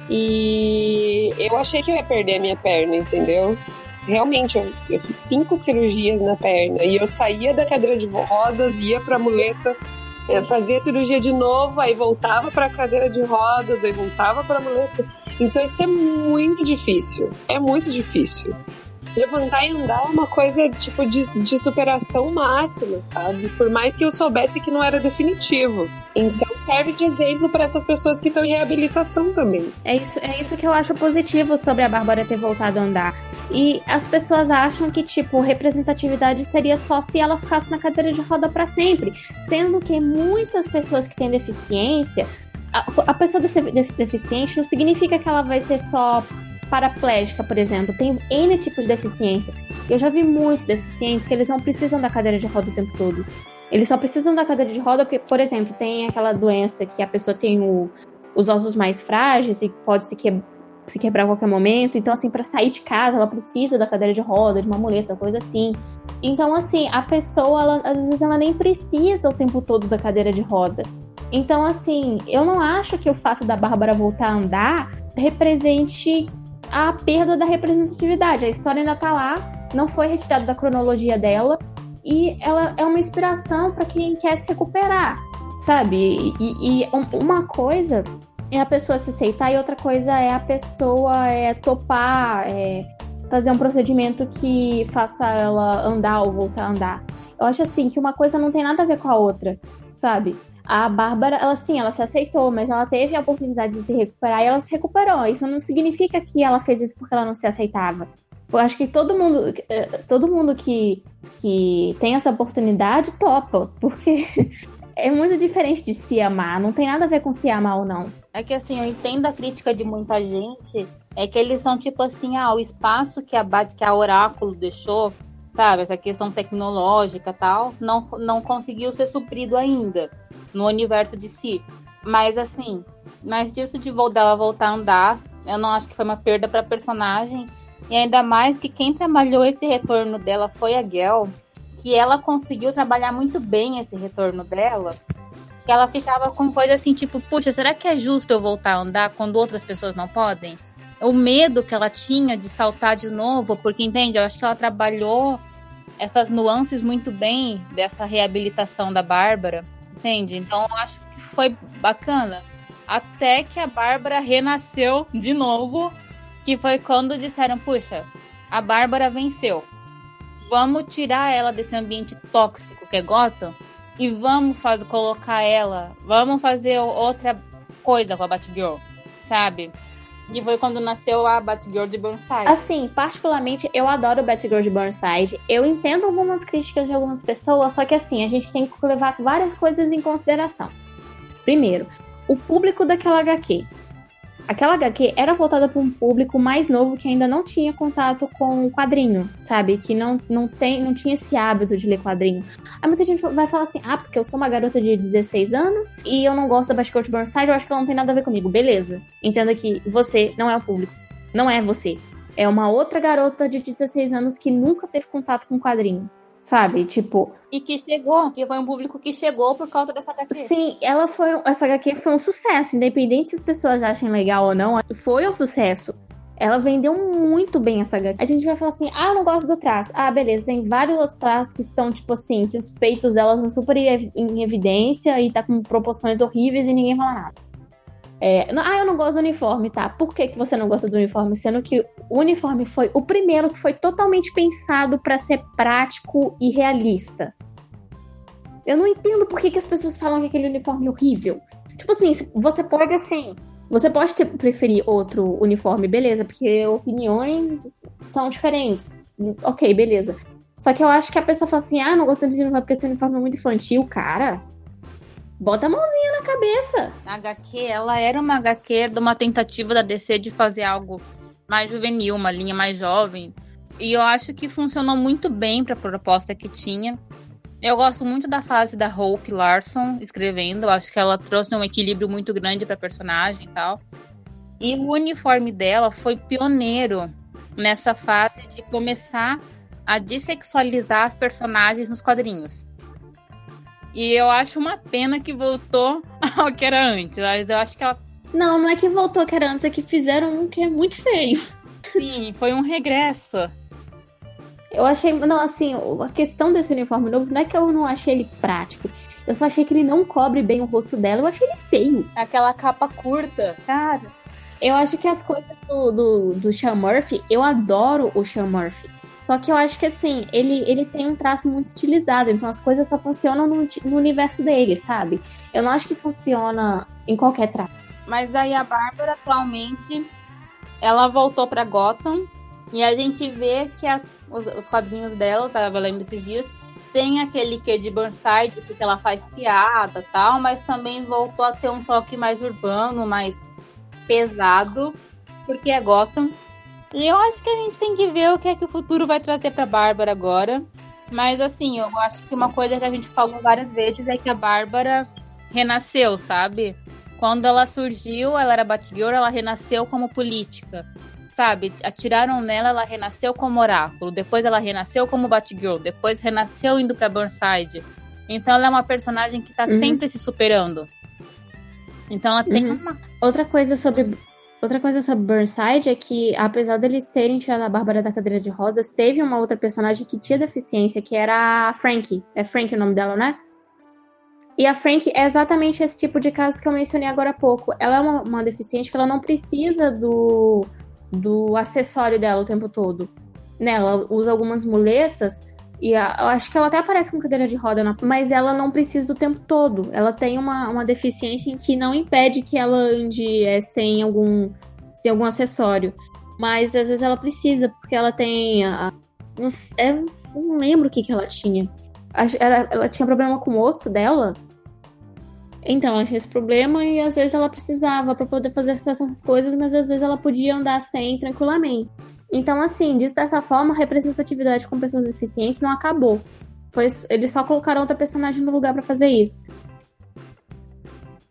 e eu achei que eu ia perder a minha perna, entendeu? Realmente, eu, eu fiz cinco cirurgias na perna e eu saía da cadeira de rodas, ia pra muleta, fazia cirurgia de novo, aí voltava para a cadeira de rodas, aí voltava para a muleta. Então isso é muito difícil. É muito difícil levantar e andar é uma coisa tipo de, de superação máxima, sabe? Por mais que eu soubesse que não era definitivo. Então serve de exemplo para essas pessoas que estão em reabilitação também.
É isso, é isso que eu acho positivo sobre a Bárbara ter voltado a andar. E as pessoas acham que, tipo, representatividade seria só se ela ficasse na cadeira de roda para sempre. Sendo que muitas pessoas que têm deficiência a, pessoa deficiente não significa que ela vai ser só paraplégica, por exemplo, tem N tipos de deficiência. Eu já vi muitos deficientes que eles não precisam da cadeira de roda o tempo todo. Eles só precisam da cadeira de roda porque, por exemplo, tem aquela doença que a pessoa tem o, os ossos mais frágeis e pode se, que, se quebrar a qualquer momento. Então, assim, para sair de casa, ela precisa da cadeira de roda, de uma muleta, coisa assim. Então, assim, a pessoa, ela, às vezes, ela nem precisa o tempo todo da cadeira de roda. Então, assim, eu não acho que o fato da Bárbara voltar a andar represente a perda da representatividade. A história ainda tá lá, não foi retirada da cronologia dela e ela é uma inspiração para quem quer se recuperar, sabe? E, e, uma coisa é a pessoa se aceitar e outra coisa é a pessoa é, topar, é, fazer um procedimento que faça ela andar ou voltar a andar. Eu acho assim que uma coisa não tem nada a ver com a outra, sabe? A Bárbara, ela sim, ela se aceitou, mas ela teve a oportunidade de se recuperar e ela se recuperou. Isso não significa que ela fez isso porque ela não se aceitava. Eu acho que todo mundo, eh, todo mundo que, que tem essa oportunidade topa, porque [laughs] é muito diferente de se amar. Não tem nada a ver com se amar ou não.
É que assim, eu entendo a crítica de muita gente. É que eles são tipo assim, ah, o espaço que a, que a Oráculo deixou, sabe? Essa questão tecnológica tal, não, não conseguiu ser suprido ainda no universo de si. Mas assim, mas disso de dela voltar a andar, eu não acho que foi uma perda para personagem. E ainda mais que quem trabalhou esse retorno dela foi a Gel, que ela conseguiu trabalhar muito bem esse retorno dela. Que ela ficava com coisa assim, tipo, puxa, será que é justo eu voltar a andar quando outras pessoas não podem? O medo que ela tinha de saltar de novo, porque entende? Eu acho que ela trabalhou essas nuances muito bem dessa reabilitação da Bárbara. Entende? Então eu acho que foi bacana. Até que a Bárbara renasceu de novo, que foi quando disseram: puxa, a Bárbara venceu. Vamos tirar ela desse ambiente tóxico que é Gotham e vamos fazer, colocar ela, vamos fazer outra coisa com a Batgirl. sabe? E foi quando nasceu a Batgirl de Burnside.
Assim, particularmente, eu adoro Batgirl de Burnside. Eu entendo algumas críticas de algumas pessoas, só que assim, a gente tem que levar várias coisas em consideração. Primeiro, o público daquela HQ. Aquela HQ era voltada para um público mais novo que ainda não tinha contato com o quadrinho, sabe? Que não, não, tem, não tinha esse hábito de ler quadrinho. Aí muita gente vai falar assim: ah, porque eu sou uma garota de 16 anos e eu não gosto da de Burnside, eu acho que ela não tem nada a ver comigo. Beleza. Entenda que você não é o público. Não é você. É uma outra garota de 16 anos que nunca teve contato com quadrinho sabe? Tipo.
E que chegou, que foi um público que chegou por causa dessa HQ.
Sim, ela foi. Essa HQ foi um sucesso, independente se as pessoas achem legal ou não, foi um sucesso. Ela vendeu muito bem essa HQ. A gente vai falar assim: ah, eu não gosto do traço. Ah, beleza, tem vários outros traços que estão, tipo assim, que os peitos dela estão super em evidência e tá com proporções horríveis e ninguém fala nada. É, ah, eu não gosto do uniforme, tá? Por que, que você não gosta do uniforme? Sendo que o uniforme foi o primeiro que foi totalmente pensado para ser prático e realista. Eu não entendo por que, que as pessoas falam que aquele uniforme é horrível. Tipo assim, você pode assim. Você pode ter, preferir outro uniforme, beleza, porque opiniões são diferentes. Ok, beleza. Só que eu acho que a pessoa fala assim: ah, não gosto desse uniforme porque esse uniforme é muito infantil. Cara, Bota a mãozinha na cabeça.
A HQ, ela era uma HQ de uma tentativa da DC de fazer algo mais juvenil, uma linha mais jovem. E eu acho que funcionou muito bem para a proposta que tinha. Eu gosto muito da fase da Hope Larson escrevendo. Eu acho que ela trouxe um equilíbrio muito grande para personagem e tal. E o uniforme dela foi pioneiro nessa fase de começar a dessexualizar as personagens nos quadrinhos. E eu acho uma pena que voltou [laughs] ao que era antes. Mas eu acho que ela.
Não, não é que voltou ao que era antes, é que fizeram um que é muito feio.
Sim, foi um regresso.
Eu achei. Não, assim, a questão desse uniforme novo não é que eu não achei ele prático. Eu só achei que ele não cobre bem o rosto dela. Eu achei ele feio.
Aquela capa curta. Cara.
Eu acho que as coisas do, do, do Sean Murphy, eu adoro o Sean Murphy. Só que eu acho que assim, ele, ele tem um traço muito estilizado, então as coisas só funcionam no, no universo dele, sabe? Eu não acho que funciona em qualquer traço.
Mas aí a Bárbara atualmente ela voltou para Gotham e a gente vê que as, os, os quadrinhos dela, tava lendo esses dias, tem aquele que de Burnside, porque ela faz piada tal, mas também voltou a ter um toque mais urbano, mais pesado, porque é Gotham. Eu acho que a gente tem que ver o que é que o futuro vai trazer pra Bárbara agora. Mas assim, eu acho que uma coisa que a gente falou várias vezes é que a Bárbara renasceu, sabe? Quando ela surgiu, ela era Batgirl, ela renasceu como política. Sabe? Atiraram nela, ela renasceu como oráculo. Depois ela renasceu como Batgirl. Depois renasceu indo pra Burnside. Então ela é uma personagem que tá uhum. sempre se superando. Então ela tem uhum. uma.
Outra coisa sobre Outra coisa sobre Burnside é que, apesar deles terem tirado a Bárbara da cadeira de rodas, teve uma outra personagem que tinha deficiência, que era a Frankie. É Frankie o nome dela, né? E a Frank é exatamente esse tipo de caso que eu mencionei agora há pouco. Ela é uma, uma deficiente que ela não precisa do, do acessório dela o tempo todo. Né? Ela usa algumas muletas e a, eu acho que ela até aparece com cadeira de roda, mas ela não precisa o tempo todo. Ela tem uma, uma deficiência em que não impede que ela ande é, sem, algum, sem algum acessório. Mas às vezes ela precisa, porque ela tem. A, não, é, não lembro o que, que ela tinha. Ela, ela tinha problema com o osso dela. Então, ela tinha esse problema e às vezes ela precisava para poder fazer essas coisas, mas às vezes ela podia andar sem tranquilamente. Então, assim, de certa forma, a representatividade com pessoas deficientes não acabou. Foi, eles só colocaram outra personagem no lugar para fazer isso.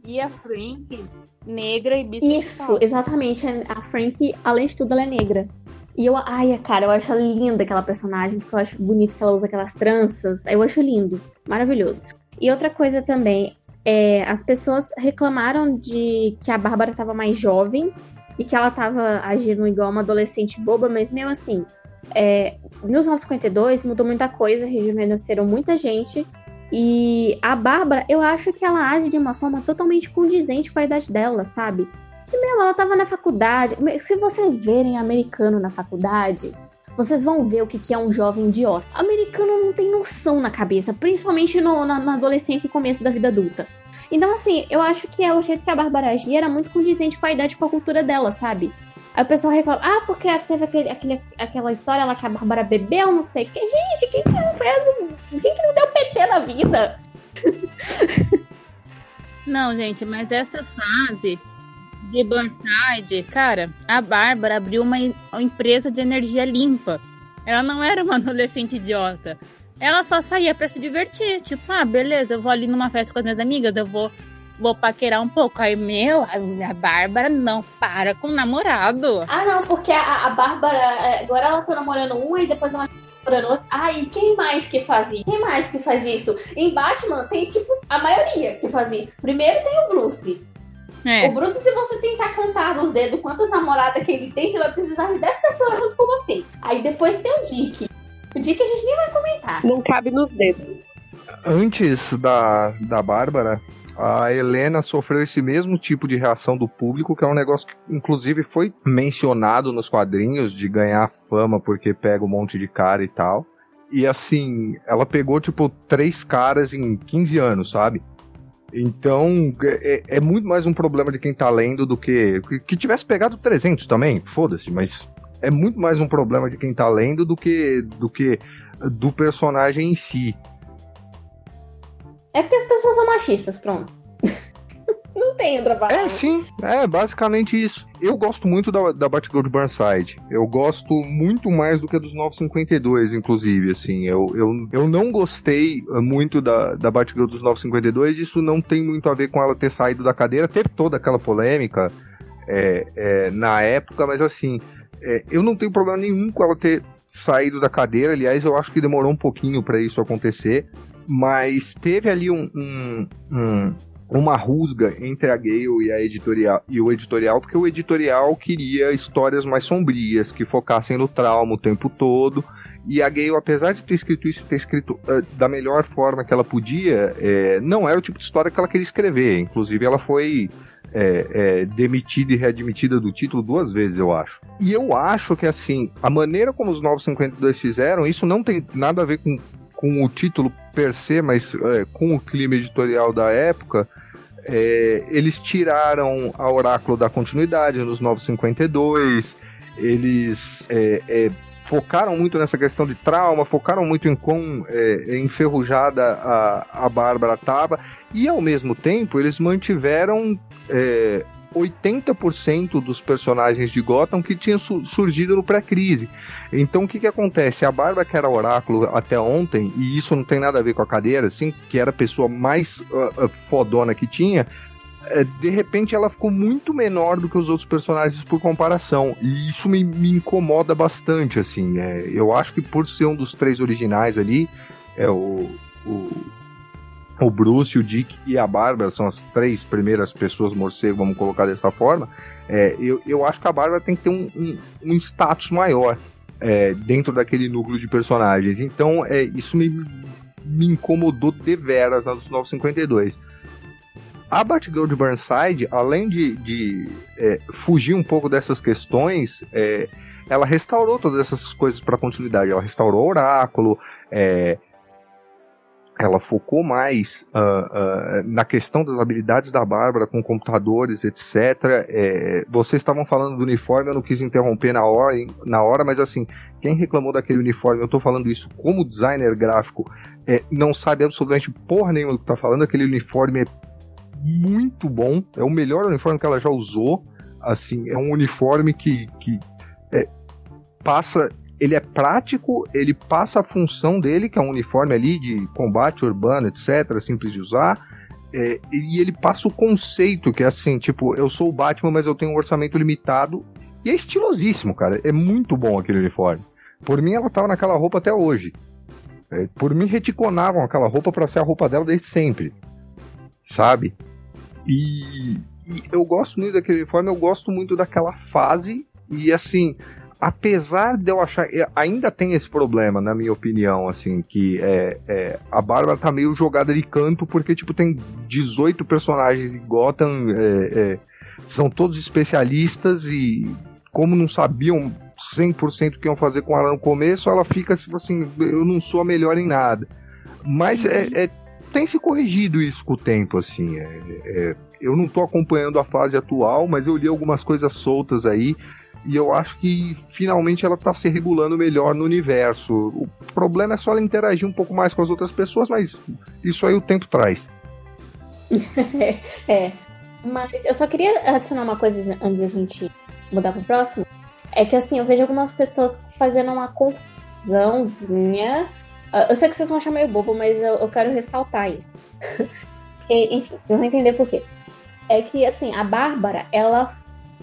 E a Frank, negra e bissexual.
Isso, exatamente. A Frank, além de tudo, ela é negra. E eu, ai, cara, eu acho linda aquela personagem, porque eu acho bonito que ela usa aquelas tranças. Eu acho lindo, maravilhoso. E outra coisa também, é, as pessoas reclamaram de que a Bárbara estava mais jovem e que ela tava agindo igual uma adolescente boba, mas mesmo assim, é, 1952 mudou muita coisa, rejuvenesceram muita gente. E a Bárbara, eu acho que ela age de uma forma totalmente condizente com a idade dela, sabe? E mesmo, ela tava na faculdade. Se vocês verem americano na faculdade, vocês vão ver o que é um jovem idiota. Americano não tem noção na cabeça, principalmente no, na, na adolescência e começo da vida adulta. Então, assim, eu acho que é o jeito que a Bárbara agia era muito condizente com a idade e com a cultura dela, sabe? Aí o pessoal reclama, ah, porque teve aquele, aquele, aquela história lá que a Bárbara bebeu, não sei o que. Gente, quem que não fez. Quem que não deu PT na vida? [laughs]
Não, gente, mas essa fase de Burnside, cara, a Bárbara abriu uma, uma empresa de energia limpa. Ela não era uma [laughs] adolescente idiota. Ela só saía para se divertir. Tipo, ah, beleza, eu vou ali numa festa com as minhas amigas, eu vou vou paquerar um pouco. Aí, meu, a Bárbara não para com o namorado.
Ah, não, porque a, a Bárbara, é, agora ela tá namorando um, aí depois ela tá namorando outro. Ai, quem mais que faz isso? Quem mais que faz isso? Em Batman tem, tipo, a maioria que faz isso. Primeiro tem o Bruce. É. O Bruce, se você tentar contar nos dedos quantas namoradas que ele tem, você vai precisar de 10 pessoas junto com você. Aí depois tem o Dick. O Dick a gente nem vai comentar.
Não cabe nos dedos.
Antes da, da Bárbara, a Helena sofreu esse mesmo tipo de reação do público, que é um negócio que, inclusive, foi mencionado nos quadrinhos de ganhar fama porque pega um monte de cara e tal. E assim, ela pegou, tipo, três caras em 15 anos, sabe? Então, é, é muito mais um problema de quem tá lendo do que. Que tivesse pegado 300 também, foda-se, mas é muito mais um problema de quem tá lendo do que do que do personagem em si.
É porque as pessoas são machistas, pronto. [laughs] Não tem outra palavra.
É, sim. É, basicamente isso. Eu gosto muito da, da Batgirl de Burnside. Eu gosto muito mais do que dos 952, inclusive, assim. Eu, eu, eu não gostei muito da, da Batgirl dos 952. Isso não tem muito a ver com ela ter saído da cadeira. Teve toda aquela polêmica é, é, na época, mas assim... É, eu não tenho problema nenhum com ela ter saído da cadeira. Aliás, eu acho que demorou um pouquinho para isso acontecer mas teve ali um, um, um, uma rusga entre a Gale e, a editorial, e o editorial, porque o editorial queria histórias mais sombrias, que focassem no trauma o tempo todo. E a Gale, apesar de ter escrito isso, ter escrito uh, da melhor forma que ela podia, é, não era o tipo de história que ela queria escrever. Inclusive, ela foi é, é, demitida e readmitida do título duas vezes, eu acho. E eu acho que, assim, a maneira como os 952 fizeram, isso não tem nada a ver com com o título per se, mas é, com o clima editorial da época, é, eles tiraram a Oráculo da continuidade nos 952, eles é, é, focaram muito nessa questão de trauma, focaram muito em quão é, enferrujada a, a Bárbara estava, e ao mesmo tempo eles mantiveram é, 80% dos personagens de Gotham que tinham su surgido no pré-crise. Então o que que acontece? A Bárbara, que era oráculo até ontem, e isso não tem nada a ver com a cadeira, assim, que era a pessoa mais uh, uh, fodona que tinha, uh, de repente ela ficou muito menor do que os outros personagens por comparação. E isso me, me incomoda bastante, assim. É, eu acho que por ser um dos três originais ali, é o, o o Bruce, o Dick e a Bárbara são as três primeiras pessoas morcego, vamos colocar dessa forma. É, eu, eu acho que a Bárbara tem que ter um, um, um status maior é, dentro daquele núcleo de personagens. Então, é, isso me, me incomodou deveras nos 952. A Batgirl de Burnside, além de, de é, fugir um pouco dessas questões, é, ela restaurou todas essas coisas para continuidade. Ela restaurou o Oráculo, é, ela focou mais uh, uh, na questão das habilidades da Bárbara com computadores, etc. É, vocês estavam falando do uniforme, eu não quis interromper na hora, na hora mas assim, quem reclamou daquele uniforme, eu estou falando isso como designer gráfico, é, não sabe absolutamente porra nenhuma do que está falando. Aquele uniforme é muito bom, é o melhor uniforme que ela já usou. Assim, é um uniforme que, que é, passa ele é prático, ele passa a função dele, que é um uniforme ali de combate urbano, etc., simples de usar, é, e ele passa o conceito, que é assim, tipo, eu sou o Batman, mas eu tenho um orçamento limitado, e é estilosíssimo, cara, é muito bom aquele uniforme. Por mim, ela tava naquela roupa até hoje. É, por mim, reticonavam aquela roupa para ser a roupa dela desde sempre, sabe? E, e eu gosto muito daquele uniforme, eu gosto muito daquela fase, e assim, apesar de eu achar. Ainda tem esse problema, na minha opinião, assim, que é, é, a Bárbara tá meio jogada de canto, porque, tipo, tem 18 personagens em Gotham, é, é, são todos especialistas e, como não sabiam 100% o que iam fazer com ela no começo, ela fica tipo assim: eu não sou a melhor em nada. Mas é, é tem se corrigido isso com o tempo, assim. É, é, eu não tô acompanhando a fase atual, mas eu li algumas coisas soltas aí. E eu acho que finalmente ela tá se regulando melhor no universo. O problema é só ela interagir um pouco mais com as outras pessoas, mas isso aí o tempo traz. [laughs]
é. Mas eu só queria adicionar uma coisa antes da gente mudar pro próximo. É que assim, eu vejo algumas pessoas fazendo uma confusãozinha. Ah, eu sei que vocês vão achar meio bobo, mas eu, eu quero ressaltar isso. [laughs] Porque, enfim, vocês vão entender por quê. É que, assim, a Bárbara, ela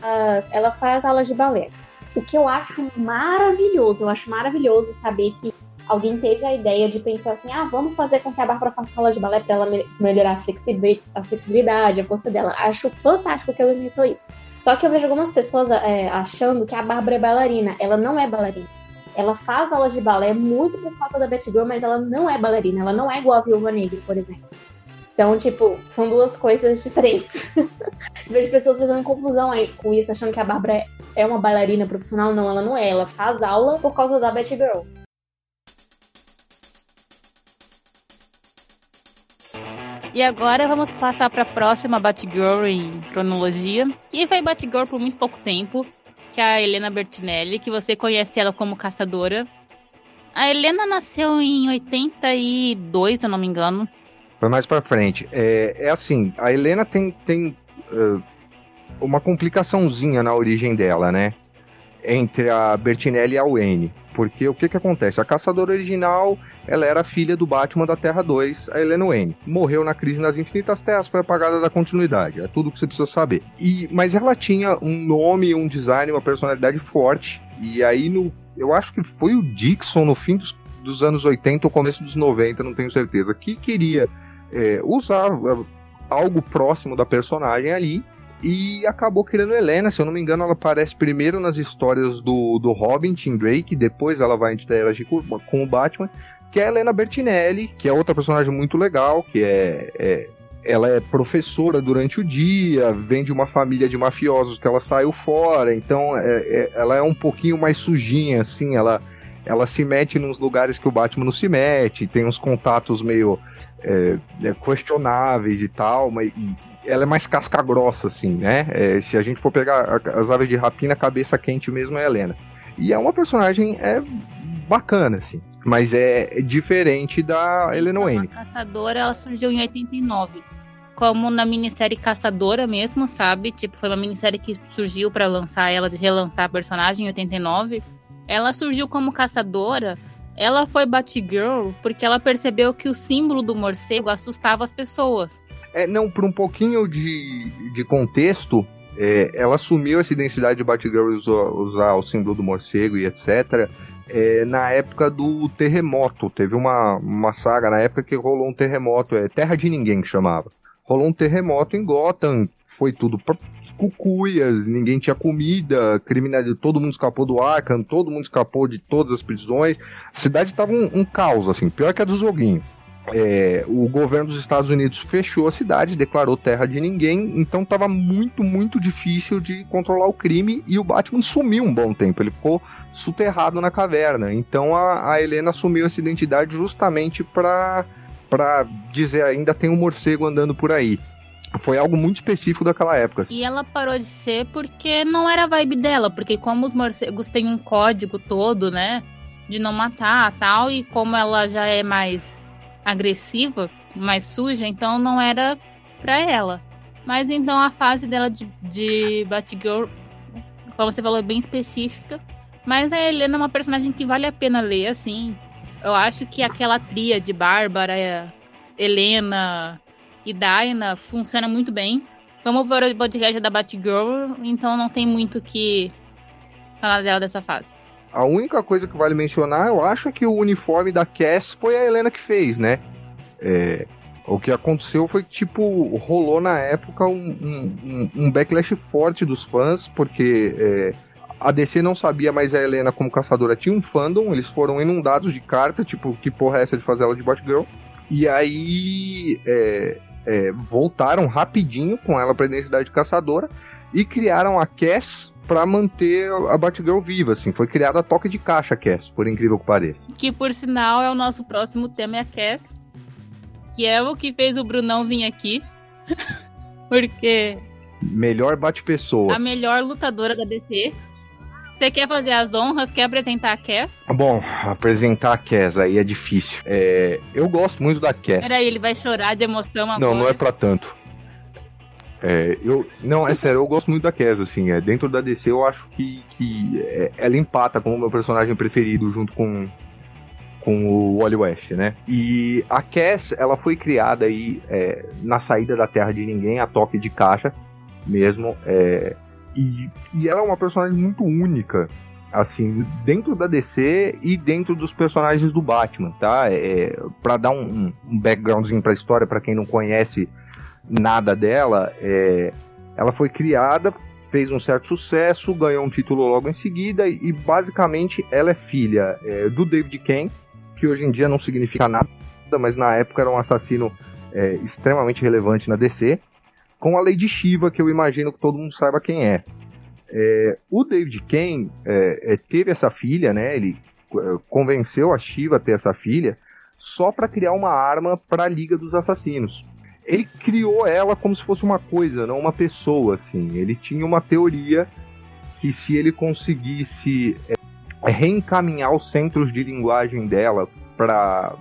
faz, ela faz aulas de balé. O que eu acho maravilhoso, eu acho maravilhoso saber que alguém teve a ideia de pensar assim: ah, vamos fazer com que a Bárbara faça aula de balé para ela melhorar a flexibilidade, a força dela. Acho fantástico que ela pensou isso. Só que eu vejo algumas pessoas é, achando que a Bárbara é bailarina. Ela não é bailarina. Ela faz aulas de balé muito por causa da Betty Girl, mas ela não é bailarina. Ela não é igual a Viúva Negra, por exemplo. Então, tipo, são duas coisas diferentes. [laughs] vejo pessoas fazendo confusão aí com isso, achando que a Bárbara é uma bailarina profissional. Não, ela não é. Ela faz aula por causa da Betty Girl.
E agora vamos passar para a próxima Batgirl em cronologia. E foi Batgirl por muito pouco tempo, que é a Helena Bertinelli, que você conhece ela como caçadora. A Helena nasceu em 82, se eu não me engano.
Foi mais para frente. É, é assim, a Helena tem, tem uh, uma complicaçãozinha na origem dela, né? Entre a Bertinelli e a Wayne. Porque o que que acontece? A caçadora original, ela era filha do Batman da Terra 2, a Helena Wayne. Morreu na crise nas Infinitas Terras, foi apagada da continuidade. É tudo que você precisa saber. E, mas ela tinha um nome, um design, uma personalidade forte. E aí, no, eu acho que foi o Dixon, no fim dos, dos anos 80 ou começo dos 90, não tenho certeza, que queria é, usar é, algo próximo da personagem ali e acabou criando Helena, se eu não me engano, ela aparece primeiro nas histórias do, do Robin, Tim Drake, depois ela vai interagir com, com o Batman, que é a Helena Bertinelli, que é outra personagem muito legal, que é, é ela é professora durante o dia, vem de uma família de mafiosos que ela saiu fora, então é, é, ela é um pouquinho mais sujinha, assim, ela, ela se mete nos lugares que o Batman não se mete, tem uns contatos meio é, é questionáveis e tal, mas, e, ela é mais casca grossa, assim, né? É, se a gente for pegar as aves de rapina, a cabeça quente mesmo é a Helena. E é uma personagem é bacana, assim. Mas é diferente da Helena Wayne.
A Caçadora, ela surgiu em 89. Como na minissérie Caçadora mesmo, sabe? Tipo, foi uma minissérie que surgiu para lançar ela, de relançar a personagem em 89. Ela surgiu como caçadora. Ela foi Batgirl porque ela percebeu que o símbolo do morcego assustava as pessoas.
É, não, por um pouquinho de, de contexto, é, ela assumiu essa identidade de Batgirl usar, usar o símbolo do morcego e etc. É, na época do terremoto. Teve uma, uma saga na época que rolou um terremoto, é Terra de Ninguém que chamava. Rolou um terremoto em Gotham, foi tudo cucuias, ninguém tinha comida, criminalidade, todo mundo escapou do Arkham, todo mundo escapou de todas as prisões. A cidade estava um, um caos, assim, pior que a do joguinho é, o governo dos Estados Unidos fechou a cidade, declarou terra de ninguém, então estava muito, muito difícil de controlar o crime e o Batman sumiu um bom tempo, ele ficou soterrado na caverna. Então a, a Helena assumiu essa identidade justamente para para dizer ainda tem um morcego andando por aí. Foi algo muito específico daquela época.
E ela parou de ser porque não era a vibe dela, porque como os morcegos têm um código todo, né, de não matar, tal, e como ela já é mais agressiva, mais suja, então não era pra ela. Mas então a fase dela de, de Batgirl, como você falou, é bem específica. Mas a Helena é uma personagem que vale a pena ler, assim. Eu acho que aquela tria de Bárbara, Helena e Dinah funciona muito bem. Como o podcast da Batgirl, então não tem muito que falar dela dessa fase.
A única coisa que vale mencionar, eu acho, é que o uniforme da Cass foi a Helena que fez, né? É, o que aconteceu foi que, tipo, rolou na época um, um, um backlash forte dos fãs, porque é, a DC não sabia mais a Helena como caçadora tinha um fandom, eles foram inundados de carta, tipo, que porra é essa de fazer ela de Batgirl? E aí é, é, voltaram rapidinho com ela pra identidade de caçadora e criaram a Cass para manter a Batgirl viva, assim. Foi criada a toque de caixa, Cass, por incrível que pareça.
Que, por sinal, é o nosso próximo tema, é a Cass. que é o que fez o Brunão vir aqui. [laughs] Porque.
Melhor bate-pessoa.
A melhor lutadora da DC. Você quer fazer as honras? Quer apresentar a Cass?
Bom, apresentar a Cass aí é difícil. É, eu gosto muito da Cass.
Peraí, ele vai chorar de emoção agora.
Não, não é pra tanto. É, eu, não, é sério, eu gosto muito da Cass, assim, é, dentro da DC eu acho que, que é, ela empata como meu personagem preferido junto com, com o Wally West, né? E a Cass, ela foi criada aí é, na saída da Terra de Ninguém, a toque de caixa mesmo, é, e, e ela é uma personagem muito única, assim, dentro da DC e dentro dos personagens do Batman, tá? É, para dar um, um backgroundzinho pra história, para quem não conhece nada dela, é, ela foi criada, fez um certo sucesso, ganhou um título logo em seguida e basicamente ela é filha é, do David Kane, que hoje em dia não significa nada, mas na época era um assassino é, extremamente relevante na DC, com a Lady Shiva, que eu imagino que todo mundo saiba quem é. é o David Kane é, é teve essa filha, né? Ele é, convenceu a Shiva a ter essa filha só para criar uma arma para a Liga dos Assassinos ele criou ela como se fosse uma coisa, não uma pessoa, assim. Ele tinha uma teoria que se ele conseguisse é, reencaminhar os centros de linguagem dela para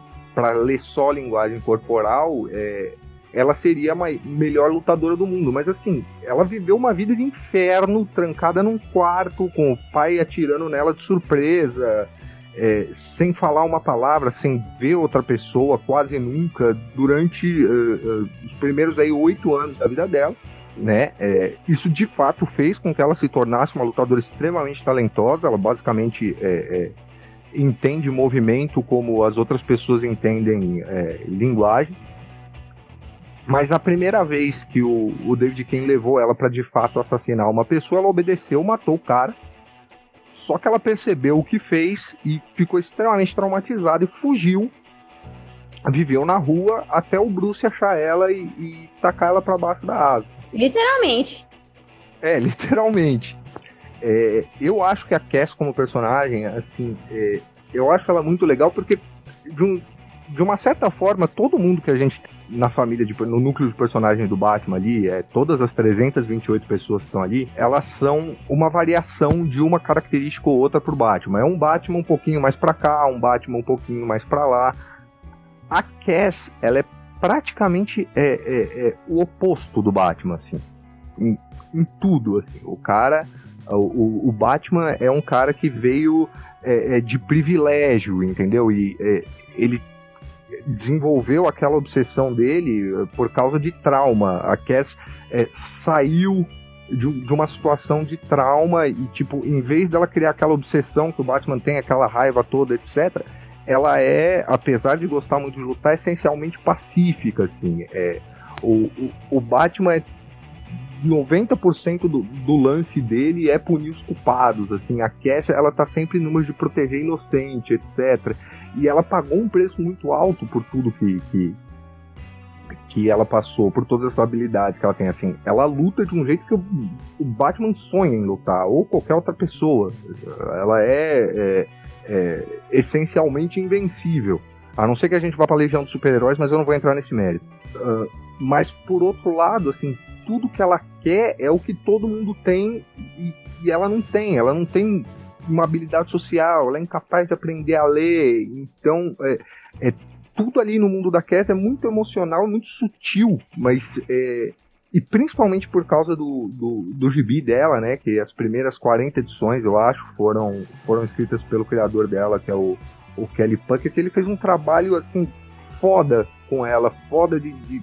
ler só linguagem corporal, é, ela seria a melhor lutadora do mundo. Mas assim, ela viveu uma vida de inferno, trancada num quarto, com o pai atirando nela de surpresa, é, sem falar uma palavra, sem ver outra pessoa, quase nunca, durante uh, uh, os primeiros aí oito anos da vida dela. Né? É, isso de fato fez com que ela se tornasse uma lutadora extremamente talentosa. Ela basicamente é, é entende movimento como as outras pessoas entendem é, linguagem. Mas a primeira vez que o, o David Kane levou ela para de fato assassinar uma pessoa, ela obedeceu, matou o cara só que ela percebeu o que fez e ficou extremamente traumatizada e fugiu. Viveu na rua até o Bruce achar ela e, e tacar ela para baixo da asa.
Literalmente.
É, literalmente. É, eu acho que a Cass como personagem, assim, é, eu acho ela muito legal porque de, um, de uma certa forma todo mundo que a gente na família, de, no núcleo de personagens do Batman ali, é, todas as 328 pessoas que estão ali, elas são uma variação de uma característica ou outra pro Batman. É um Batman um pouquinho mais para cá, um Batman um pouquinho mais para lá. A Cass, ela é praticamente é, é, é, o oposto do Batman, assim. Em, em tudo, assim. O cara, o, o, Batman é um cara que veio é, é de privilégio, entendeu? E é, ele desenvolveu aquela obsessão dele eh, por causa de trauma. A Cass é, saiu de, de, uma situação de trauma e, tipo, em vez dela criar aquela obsessão que o Batman tem, aquela raiva toda, etc., ela é, apesar de gostar muito de lutar, essencialmente pacífica, assim. É, o, o, o Batman é 90% do, do lance dele é punir os culpados, assim, a Cass, ela tá sempre numa de proteger inocente, etc. E ela pagou um preço muito alto por tudo que, que, que ela passou, por todas as habilidades que ela tem. Assim, ela luta de um jeito que o, o Batman sonha em lutar, ou qualquer outra pessoa. Ela é, é, é essencialmente invencível. A não ser que a gente vá pra Legião dos Super-Heróis, mas eu não vou entrar nesse mérito. Uh, mas por outro lado, assim, tudo que ela quer é o que todo mundo tem e, e ela não tem. Ela não tem uma habilidade social, ela é incapaz de aprender a ler. Então, é, é tudo ali no mundo da Cat é muito emocional, muito sutil, mas é, e principalmente por causa do, do, do gibi dela, né? Que as primeiras 40 edições, eu acho, foram, foram escritas pelo criador dela, que é o, o Kelly Puckett. Ele fez um trabalho assim foda com ela, foda de, de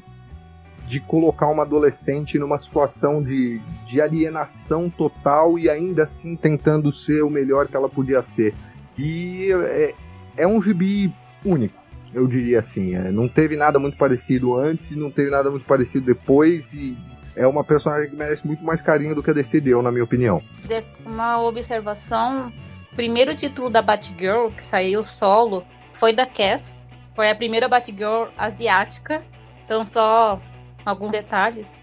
de colocar uma adolescente numa situação de, de alienação total e ainda assim tentando ser o melhor que ela podia ser. E é, é um gibi único, eu diria assim. É, não teve nada muito parecido antes, não teve nada muito parecido depois e é uma personagem que merece muito mais carinho do que a DC deu, na minha opinião.
Uma observação: primeiro título da Batgirl que saiu solo foi da Cass, foi a primeira Batgirl asiática. Então, só alguns detalhes.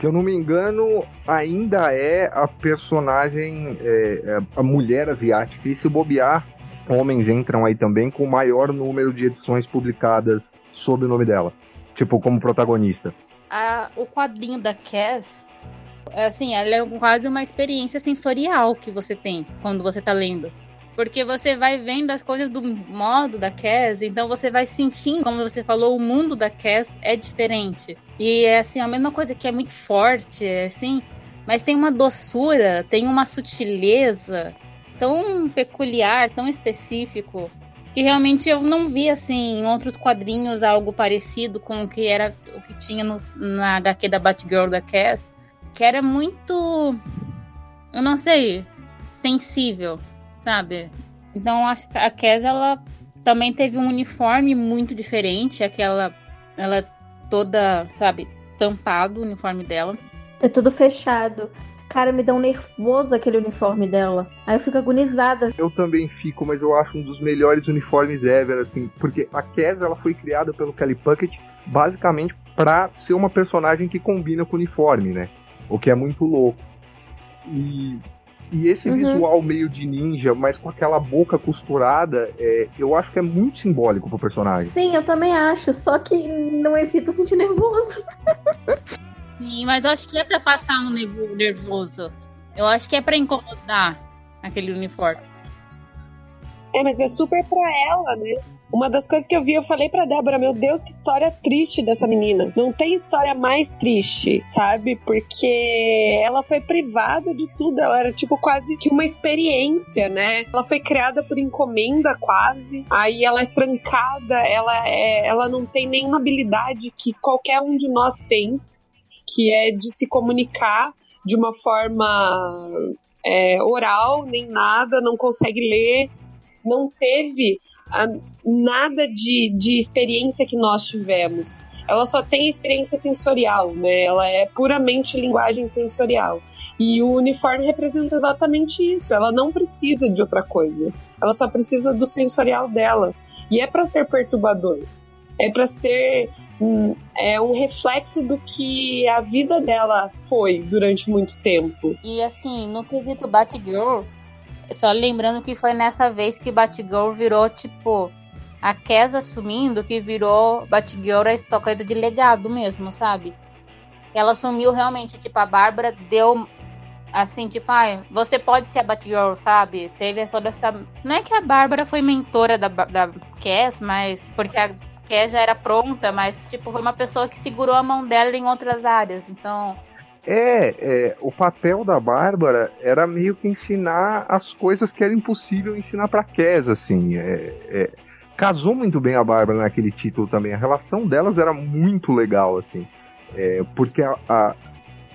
Se eu não me engano, ainda é a personagem, é, é, a mulher asiática. E se bobear, homens entram aí também com o maior número de edições publicadas sob o nome dela. Tipo, como protagonista.
A, o quadrinho da Cass, é assim, ela é quase uma experiência sensorial que você tem quando você tá lendo. Porque você vai vendo as coisas do modo da Cass, então você vai sentindo, como você falou, o mundo da Cass é diferente. E é assim, a mesma coisa que é muito forte, é assim, mas tem uma doçura, tem uma sutileza tão peculiar, tão específico, que realmente eu não vi assim em outros quadrinhos algo parecido com o que era o que tinha no, na HQ da Batgirl da Cass, que era muito eu não sei, sensível sabe? Então acho que a Kes ela também teve um uniforme muito diferente, aquela ela toda, sabe, tampado o uniforme dela.
É tudo fechado. Cara, me dá um nervoso aquele uniforme dela. Aí eu fico agonizada.
Eu também fico, mas eu acho um dos melhores uniformes ever, assim, porque a Kes ela foi criada pelo Kelly Puckett basicamente para ser uma personagem que combina com o uniforme, né? O que é muito louco. E e esse uhum. visual meio de ninja, mas com aquela boca costurada, é, eu acho que é muito simbólico pro personagem.
Sim, eu também acho, só que não evita sentir nervoso.
Sim, mas eu acho que é pra passar um nervoso. Eu acho que é pra incomodar aquele uniforme.
É, mas é super pra ela, né? Uma das coisas que eu vi, eu falei pra Débora, meu Deus, que história triste dessa menina. Não tem história mais triste, sabe? Porque ela foi privada de tudo. Ela era tipo quase que uma experiência, né? Ela foi criada por encomenda quase. Aí ela é trancada, ela, é, ela não tem nenhuma habilidade que qualquer um de nós tem, que é de se comunicar de uma forma é, oral, nem nada, não consegue ler, não teve nada de, de experiência que nós tivemos. Ela só tem experiência sensorial, né? Ela é puramente linguagem sensorial. E o uniforme representa exatamente isso. Ela não precisa de outra coisa. Ela só precisa do sensorial dela. E é para ser perturbador. É para ser um, é um reflexo do que a vida dela foi durante muito tempo.
E assim, no quesito Batgirl, só lembrando que foi nessa vez que Batgirl virou, tipo, a Kes assumindo que virou Batgirl a coisa de legado mesmo, sabe? Ela assumiu realmente, tipo, a Bárbara deu assim, tipo, ah, você pode ser a Batgirl, sabe? Teve toda essa. Não é que a Bárbara foi mentora da, da mas. Porque a Cass já era pronta, mas, tipo, foi uma pessoa que segurou a mão dela em outras áreas. Então,
é, é, o papel da Bárbara era meio que ensinar as coisas que era impossível ensinar para Kes, assim. É, é, casou muito bem a Bárbara naquele título também. A relação delas era muito legal, assim. É, porque a, a,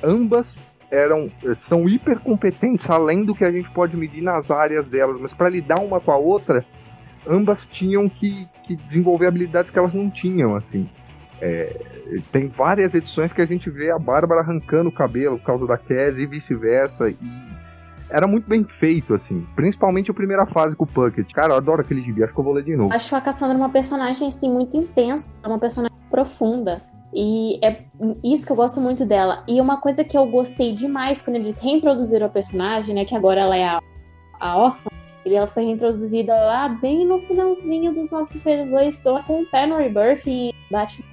ambas eram são hiper competentes além do que a gente pode medir nas áreas delas, mas para lidar uma com a outra, ambas tinham que, que desenvolver habilidades que elas não tinham, assim. É, tem várias edições que a gente vê a Bárbara arrancando o cabelo por causa da Cassie e vice-versa. E era muito bem feito, assim. Principalmente a primeira fase com o Puckett. Cara, eu adoro aquele gibi, acho que eu vou ler de novo.
Acho a Cassandra uma personagem, assim, muito intensa. Uma personagem profunda. E é isso que eu gosto muito dela. E uma coisa que eu gostei demais quando eles reintroduziram a personagem, né? Que agora ela é a, a órfã. E ela foi reintroduzida lá bem no finalzinho dos 952, só com o Penny Rebirth e Batman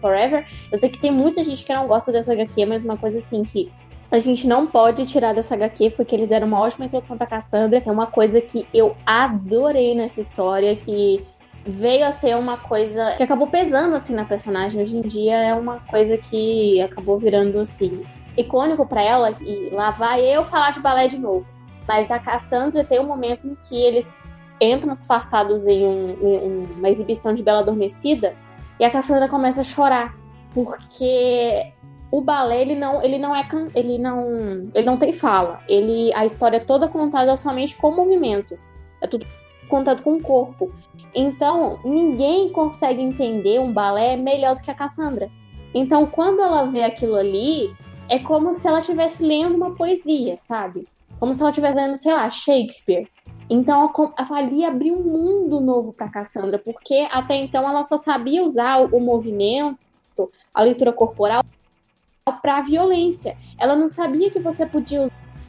Forever. Eu sei que tem muita gente que não gosta dessa HQ, mas uma coisa assim que a gente não pode tirar dessa HQ foi que eles deram uma ótima introdução pra Cassandra. É uma coisa que eu adorei nessa história, que veio a ser uma coisa que acabou pesando assim na personagem. Hoje em dia é uma coisa que acabou virando assim icônico para ela e lá vai eu falar de balé de novo. Mas a Cassandra tem um momento em que eles entram disfarçados em, um, em uma exibição de Bela Adormecida e a Cassandra começa a chorar, porque o balé ele não, ele não é ele não, ele não tem fala. Ele a história é toda contada somente com movimentos. É tudo contado com o corpo. Então, ninguém consegue entender um balé melhor do que a Cassandra. Então, quando ela vê aquilo ali, é como se ela estivesse lendo uma poesia, sabe? Como se ela estivesse lendo, sei lá, Shakespeare. Então ali abriu um mundo novo para Cassandra, porque até então ela só sabia usar o movimento, a leitura corporal para violência. Ela não sabia que você podia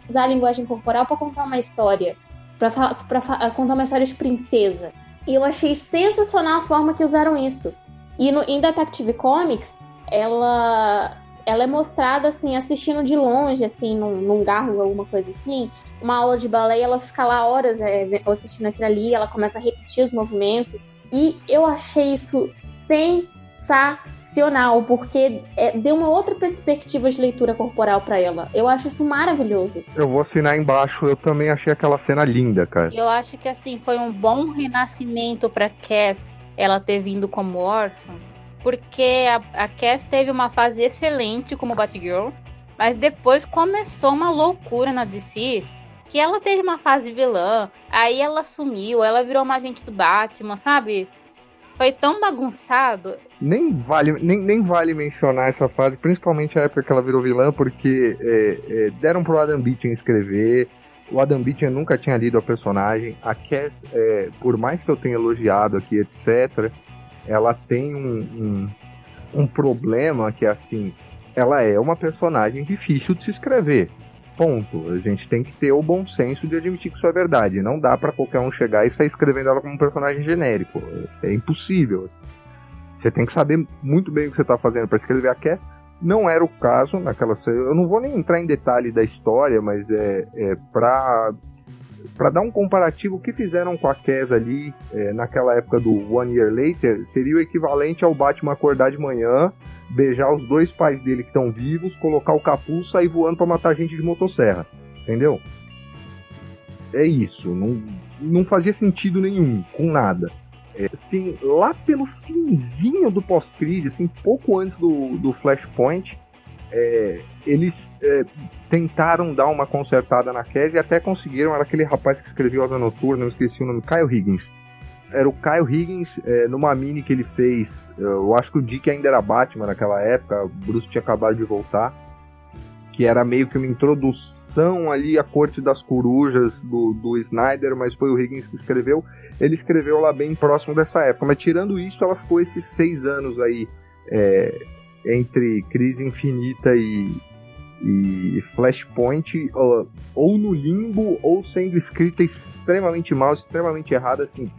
usar a linguagem corporal para contar uma história, para contar uma história de princesa. E eu achei sensacional a forma que usaram isso. E no, em Detective Comics, ela ela é mostrada assim, assistindo de longe, assim, num, num garro, alguma coisa assim, uma aula de balé ela fica lá horas é, assistindo aquilo ali, ela começa a repetir os movimentos. E eu achei isso sensacional, porque é, deu uma outra perspectiva de leitura corporal para ela. Eu acho isso maravilhoso.
Eu vou assinar embaixo, eu também achei aquela cena linda, cara.
Eu acho que assim, foi um bom renascimento pra Cass ela ter vindo como órfã porque a, a Cass teve uma fase excelente como Batgirl, mas depois começou uma loucura na DC, que ela teve uma fase vilã, aí ela sumiu, ela virou uma agente do Batman, sabe? Foi tão bagunçado.
Nem vale, nem, nem vale mencionar essa fase, principalmente a época que ela virou vilã, porque é, é, deram pro Adam Beaton escrever. O Adam Beaton nunca tinha lido a personagem. A Cass, é, por mais que eu tenha elogiado aqui, etc., ela tem um, um, um problema que é assim, ela é uma personagem difícil de se escrever. Ponto. A gente tem que ter o bom senso de admitir que isso é verdade. Não dá para qualquer um chegar e sair escrevendo ela como um personagem genérico. É impossível. Você tem que saber muito bem o que você está fazendo para escrever a Cat. Não era o caso naquela. Eu não vou nem entrar em detalhe da história, mas é, é para para dar um comparativo, o que fizeram com a Kes ali é, naquela época do One Year Later seria o equivalente ao Batman acordar de manhã, beijar os dois pais dele que estão vivos, colocar o capuz sair voando para matar gente de motosserra. Entendeu? É isso. Não, não fazia sentido nenhum com nada. É, assim, lá pelo finzinho do pós-crise, assim, pouco antes do, do Flashpoint, é, eles é, tentaram dar uma consertada na Kes e até conseguiram. Era aquele rapaz que escreveu Asa Noturna, não esqueci o nome, Kyle Higgins. Era o Kyle Higgins é, numa mini que ele fez. Eu acho que o Dick ainda era Batman naquela época, o Bruce tinha acabado de voltar. Que era meio que uma introdução ali à corte das corujas do, do Snyder, mas foi o Higgins que escreveu. Ele escreveu lá bem próximo dessa época, mas tirando isso, ela ficou esses seis anos aí é, entre Crise Infinita e, e Flashpoint ou, ou no limbo ou sendo escrita extremamente mal, extremamente errada, assim,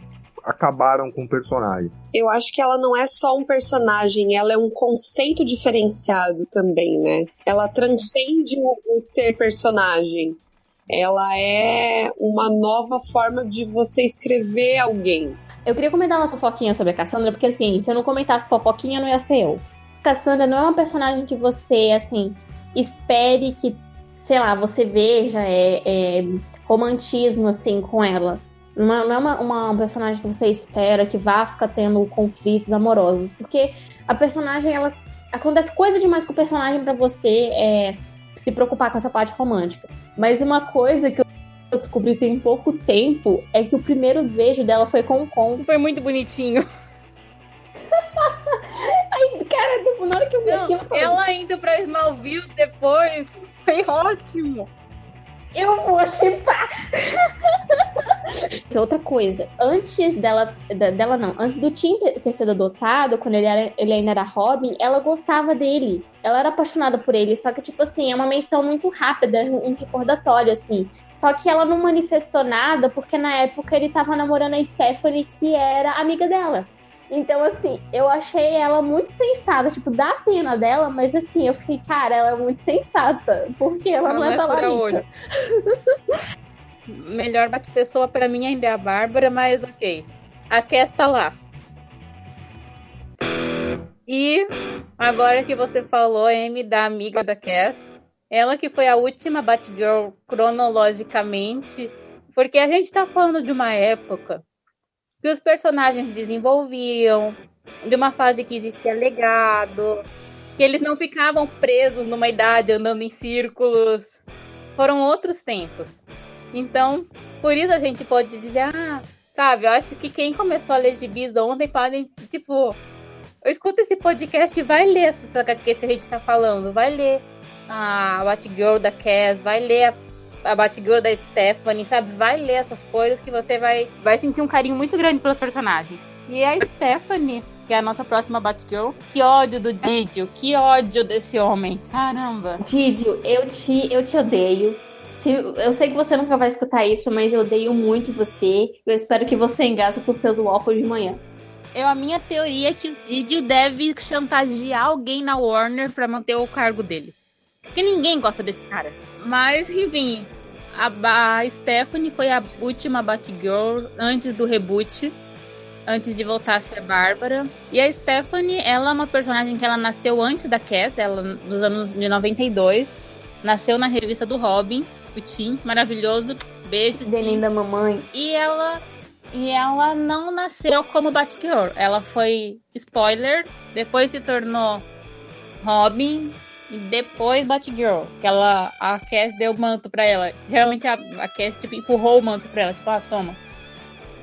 acabaram com o personagem.
Eu acho que ela não é só um personagem, ela é um conceito diferenciado também, né? Ela transcende o, o ser personagem. Ela é uma nova forma de você escrever alguém.
Eu queria comentar uma fofoquinha sobre a Cassandra, porque assim, se eu não comentasse fofoquinha, não ia ser eu. Cassandra não é uma personagem que você, assim, espere que, sei lá, você veja é, é romantismo, assim, com ela. Não é, não é uma, uma, personagem que você espera que vá ficar tendo conflitos amorosos, porque a personagem, ela. Acontece coisa demais com o personagem para você é, se preocupar com essa parte romântica. Mas uma coisa que eu descobri tem pouco tempo é que o primeiro beijo dela foi com o Con.
Foi muito bonitinho. [laughs]
Aí, cara, na hora que eu vi aquilo, eu falei...
Ela indo pra Smallville depois foi ótimo.
Eu vou chipar. Outra coisa, antes dela, dela não, antes do Tim ter sido adotado, quando ele, era, ele ainda era Robin, ela gostava dele. Ela era apaixonada por ele, só que, tipo assim, é uma menção muito rápida, um recordatório, assim. Só que ela não manifestou nada, porque na época ele tava namorando a Stephanie, que era amiga dela. Então, assim, eu achei ela muito sensata. Tipo, dá pena dela, mas assim, eu fiquei, cara, ela é muito sensata. Porque ela, ela não é, é talarica.
Melhor bate-pessoa para mim ainda é a Bárbara, mas ok. A Cass tá lá. E agora que você falou, M da amiga da Cass, ela que foi a última Batgirl cronologicamente, porque a gente tá falando de uma época que os personagens desenvolviam, de uma fase que existia legado, que eles não ficavam presos numa idade andando em círculos. Foram outros tempos. Então, por isso a gente pode dizer, ah, sabe, eu acho que quem começou a ler gibis ontem podem, tipo, escuta esse podcast e vai ler essas HQs que a gente tá falando, vai ler a Batgirl da Cass, vai ler a a Batgirl da Stephanie, sabe? Vai ler essas coisas que você vai, vai sentir um carinho muito grande pelos personagens. E a Stephanie, que é a nossa próxima Batgirl, que ódio do Didio, que ódio desse homem. Caramba.
Didio, eu te, eu te odeio. Eu sei que você nunca vai escutar isso, mas eu odeio muito você. Eu espero que você engase com seus waffles de manhã.
Eu, a minha teoria é que o Didio deve chantagear alguém na Warner para manter o cargo dele. Porque ninguém gosta desse cara. Mas, enfim, a, a Stephanie foi a última Batgirl antes do reboot. Antes de voltar a ser Bárbara. E a Stephanie, ela é uma personagem que ela nasceu antes da Cass, ela dos anos de 92. Nasceu na revista do Robin, o Tim, maravilhoso. Beijos.
De linda mamãe.
E ela e ela não nasceu como Batgirl. Ela foi spoiler, depois se tornou Robin e depois Batgirl. Que ela a Cass deu o manto para ela. Realmente a, a Cass tipo empurrou o manto para ela, tipo, ah, toma.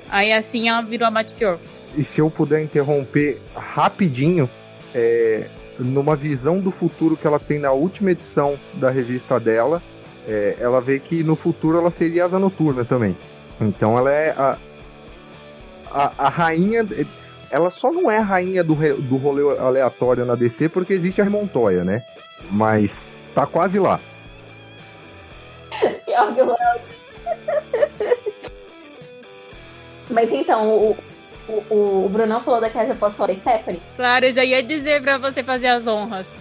Aí assim ela virou a Batgirl.
E se eu puder interromper rapidinho, é, numa visão do futuro que ela tem na última edição da revista dela, é, ela vê que no futuro ela seria asa noturna também. Então ela é a, a, a rainha. Ela só não é a rainha do, re, do rolê aleatório na DC porque existe a Montoya, né? Mas tá quase lá. [laughs]
Pior que o Mas então, o, o, o Brunão falou da casa, eu posso falar da Stephanie?
Claro, eu já ia dizer pra você fazer as honras.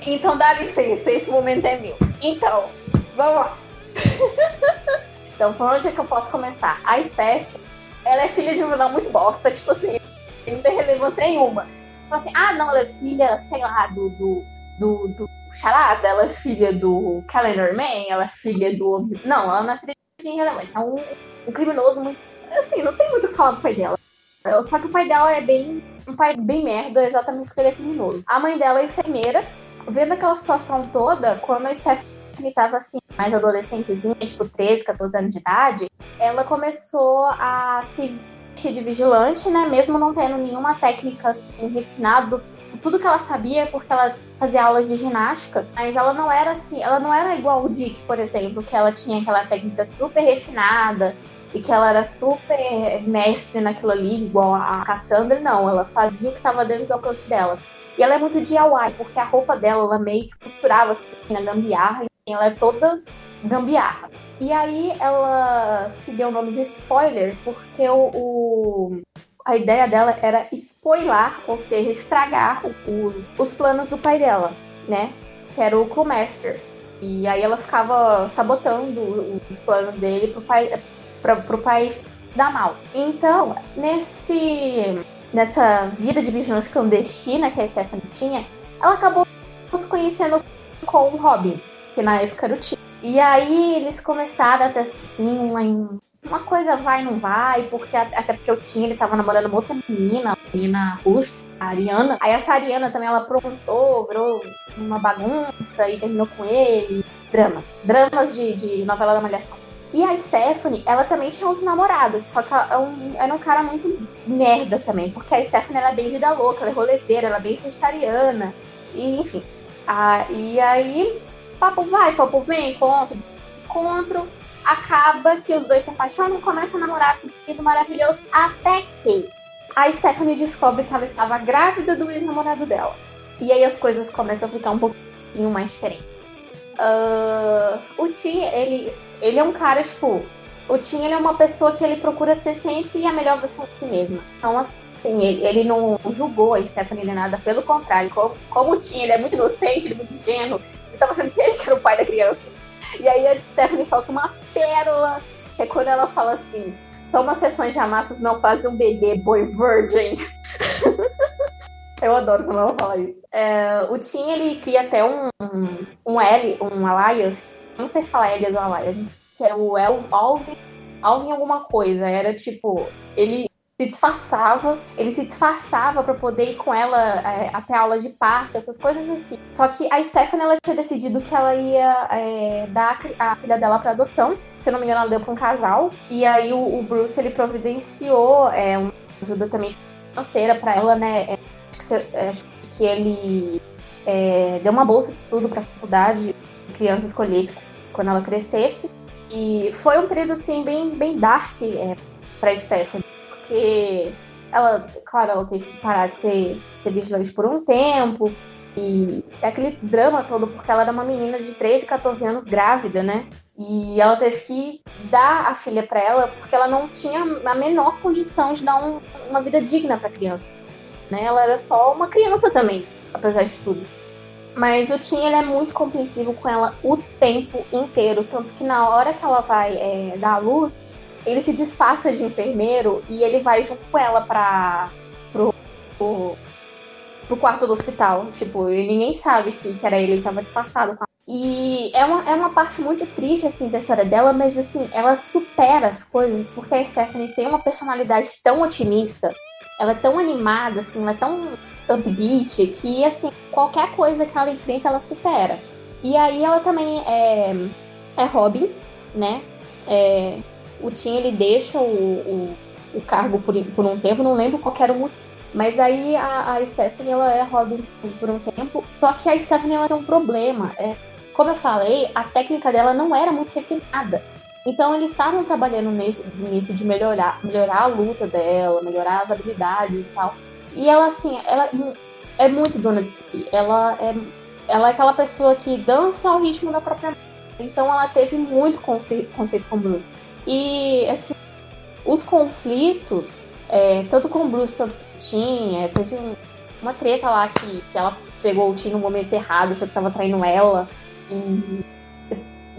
Então dá licença, esse momento é meu. Então, vamos lá. [laughs] então, por onde é que eu posso começar? A Steph, ela é filha de um vilão muito bosta, tipo assim, não tem relevância nenhuma. Tipo assim, ah, não, ela é filha, sei lá, do, do, do, do Charada, ela é filha do Calendar Man, ela é filha do. Não, ela não é filha de irrelevante, é um, um criminoso muito. Assim, não tem muito o que falar do pai dela. Só que o pai dela é bem. Um pai bem merda, exatamente porque ele é criminoso. A mãe dela é enfermeira. Vendo aquela situação toda, quando a Stephanie tava assim, mais adolescentezinha, tipo 13, 14 anos de idade, ela começou a se vestir de vigilante, né? Mesmo não tendo nenhuma técnica assim, refinada. Tudo que ela sabia é porque ela fazia aulas de ginástica, mas ela não era assim, ela não era igual o Dick, por exemplo, que ela tinha aquela técnica super refinada e que ela era super mestre naquilo ali, igual a Cassandra, não, ela fazia o que estava dentro do alcance dela. E ela é muito DIY, porque a roupa dela, ela meio que costurava assim na gambiarra, e ela é toda gambiarra. E aí ela se deu o nome de spoiler, porque o, o a ideia dela era spoiler, ou seja, estragar os, os planos do pai dela, né? Que era o Crewmaster. E aí ela ficava sabotando os planos dele pro pai, pra, pro pai dar mal. Então, nesse nessa vida de vigilante clandestina que a Stephanie tinha, ela acabou se conhecendo com o Robin, que na época era o tio. E aí eles começaram a ter assim uma, uma coisa vai não vai, porque até porque eu tinha, ele tava namorando uma outra menina, menina russa, a Ariana. Aí essa Ariana também ela aprontou, virou uma bagunça e terminou com ele. Dramas. Dramas de, de novela da Malhação. E a Stephanie, ela também tinha outro namorado, só que ela, é era um cara muito merda também, porque a Stephanie ela é bem vida louca, ela é rolezeira, ela é bem sagitariana, e enfim. Ah, e aí, papo vai, papo vem, encontro, encontro, acaba que os dois se apaixonam, começam a namorar, tudo maravilhoso, até que a Stephanie descobre que ela estava grávida do ex-namorado dela. E aí as coisas começam a ficar um pouquinho mais diferentes. Uh, o Ti, ele ele é um cara, tipo, o Tim ele é uma pessoa que ele procura ser sempre a melhor versão de si mesma. Então, assim, ele, ele não julgou a Stephanie nem nada, pelo contrário, como, como o Tim ele é muito inocente, ele é muito ingênuo, ele tava achando que ele era o pai da criança. E aí a Stephanie solta uma pérola, que é quando ela fala assim: só umas sessões de amassas não fazem um bebê boy virgin. [laughs] Eu adoro quando ela fala isso. É, o Tim, ele cria até um, um, um L, um alliance, não sei se fala Elias ou Elias, que é o El, Alvin, Alvin alguma coisa. Era tipo, ele se disfarçava, ele se disfarçava para poder ir com ela é, até a aula de parto, essas coisas assim. Só que a Stephanie ela tinha decidido que ela ia é, dar a filha dela para adoção. Se não me engano, ela deu para um casal. E aí o, o Bruce ele providenciou é, uma ajuda também financeira para ela, né? É, acho que ele é, deu uma bolsa de estudo para faculdade, criança escolhesse quando ela crescesse. E foi um período, assim, bem, bem dark é, pra Stephanie, porque ela, claro, ela teve que parar de ser, ser vigilante por um tempo, E é aquele drama todo, porque ela era uma menina de 13, 14 anos grávida, né? E ela teve que dar a filha para ela porque ela não tinha a menor condição de dar um, uma vida digna para a criança. Né? Ela era só uma criança também, apesar de tudo. Mas o Tim ele é muito compreensivo com ela o tempo inteiro, tanto que na hora que ela vai é, dar a luz, ele se disfarça de enfermeiro e ele vai junto com ela para pro, pro, pro, quarto do hospital. Tipo, e ninguém sabe que, que era ele, ele tava disfarçado. E é uma, é uma parte muito triste, assim, da história dela, mas, assim, ela supera as coisas, porque a Stephanie tem uma personalidade tão otimista, ela é tão animada, assim, ela é tão upbeat, que, assim, qualquer coisa que ela enfrenta, ela supera. E aí ela também é, é Robin, né? É, o Tim, ele deixa o, o, o cargo por, por um tempo, não lembro qual era o motivo mas aí a, a Stephanie, ela é Robin por um tempo, só que a Stephanie, ela tem um problema. É, como eu falei, a técnica dela não era muito refinada. Então eles estavam trabalhando nisso, nisso de melhorar, melhorar a luta dela, melhorar as habilidades e tal. E ela, assim, ela é muito dona de si. Ela é, ela é aquela pessoa que dança ao ritmo da própria Então ela teve muito conflito, conflito com o Bruce. E, assim, os conflitos, é, tanto com o Bruce, tanto tinha, é, teve um, uma treta lá que, que ela pegou o Tim no momento errado, achou que tava traindo ela. E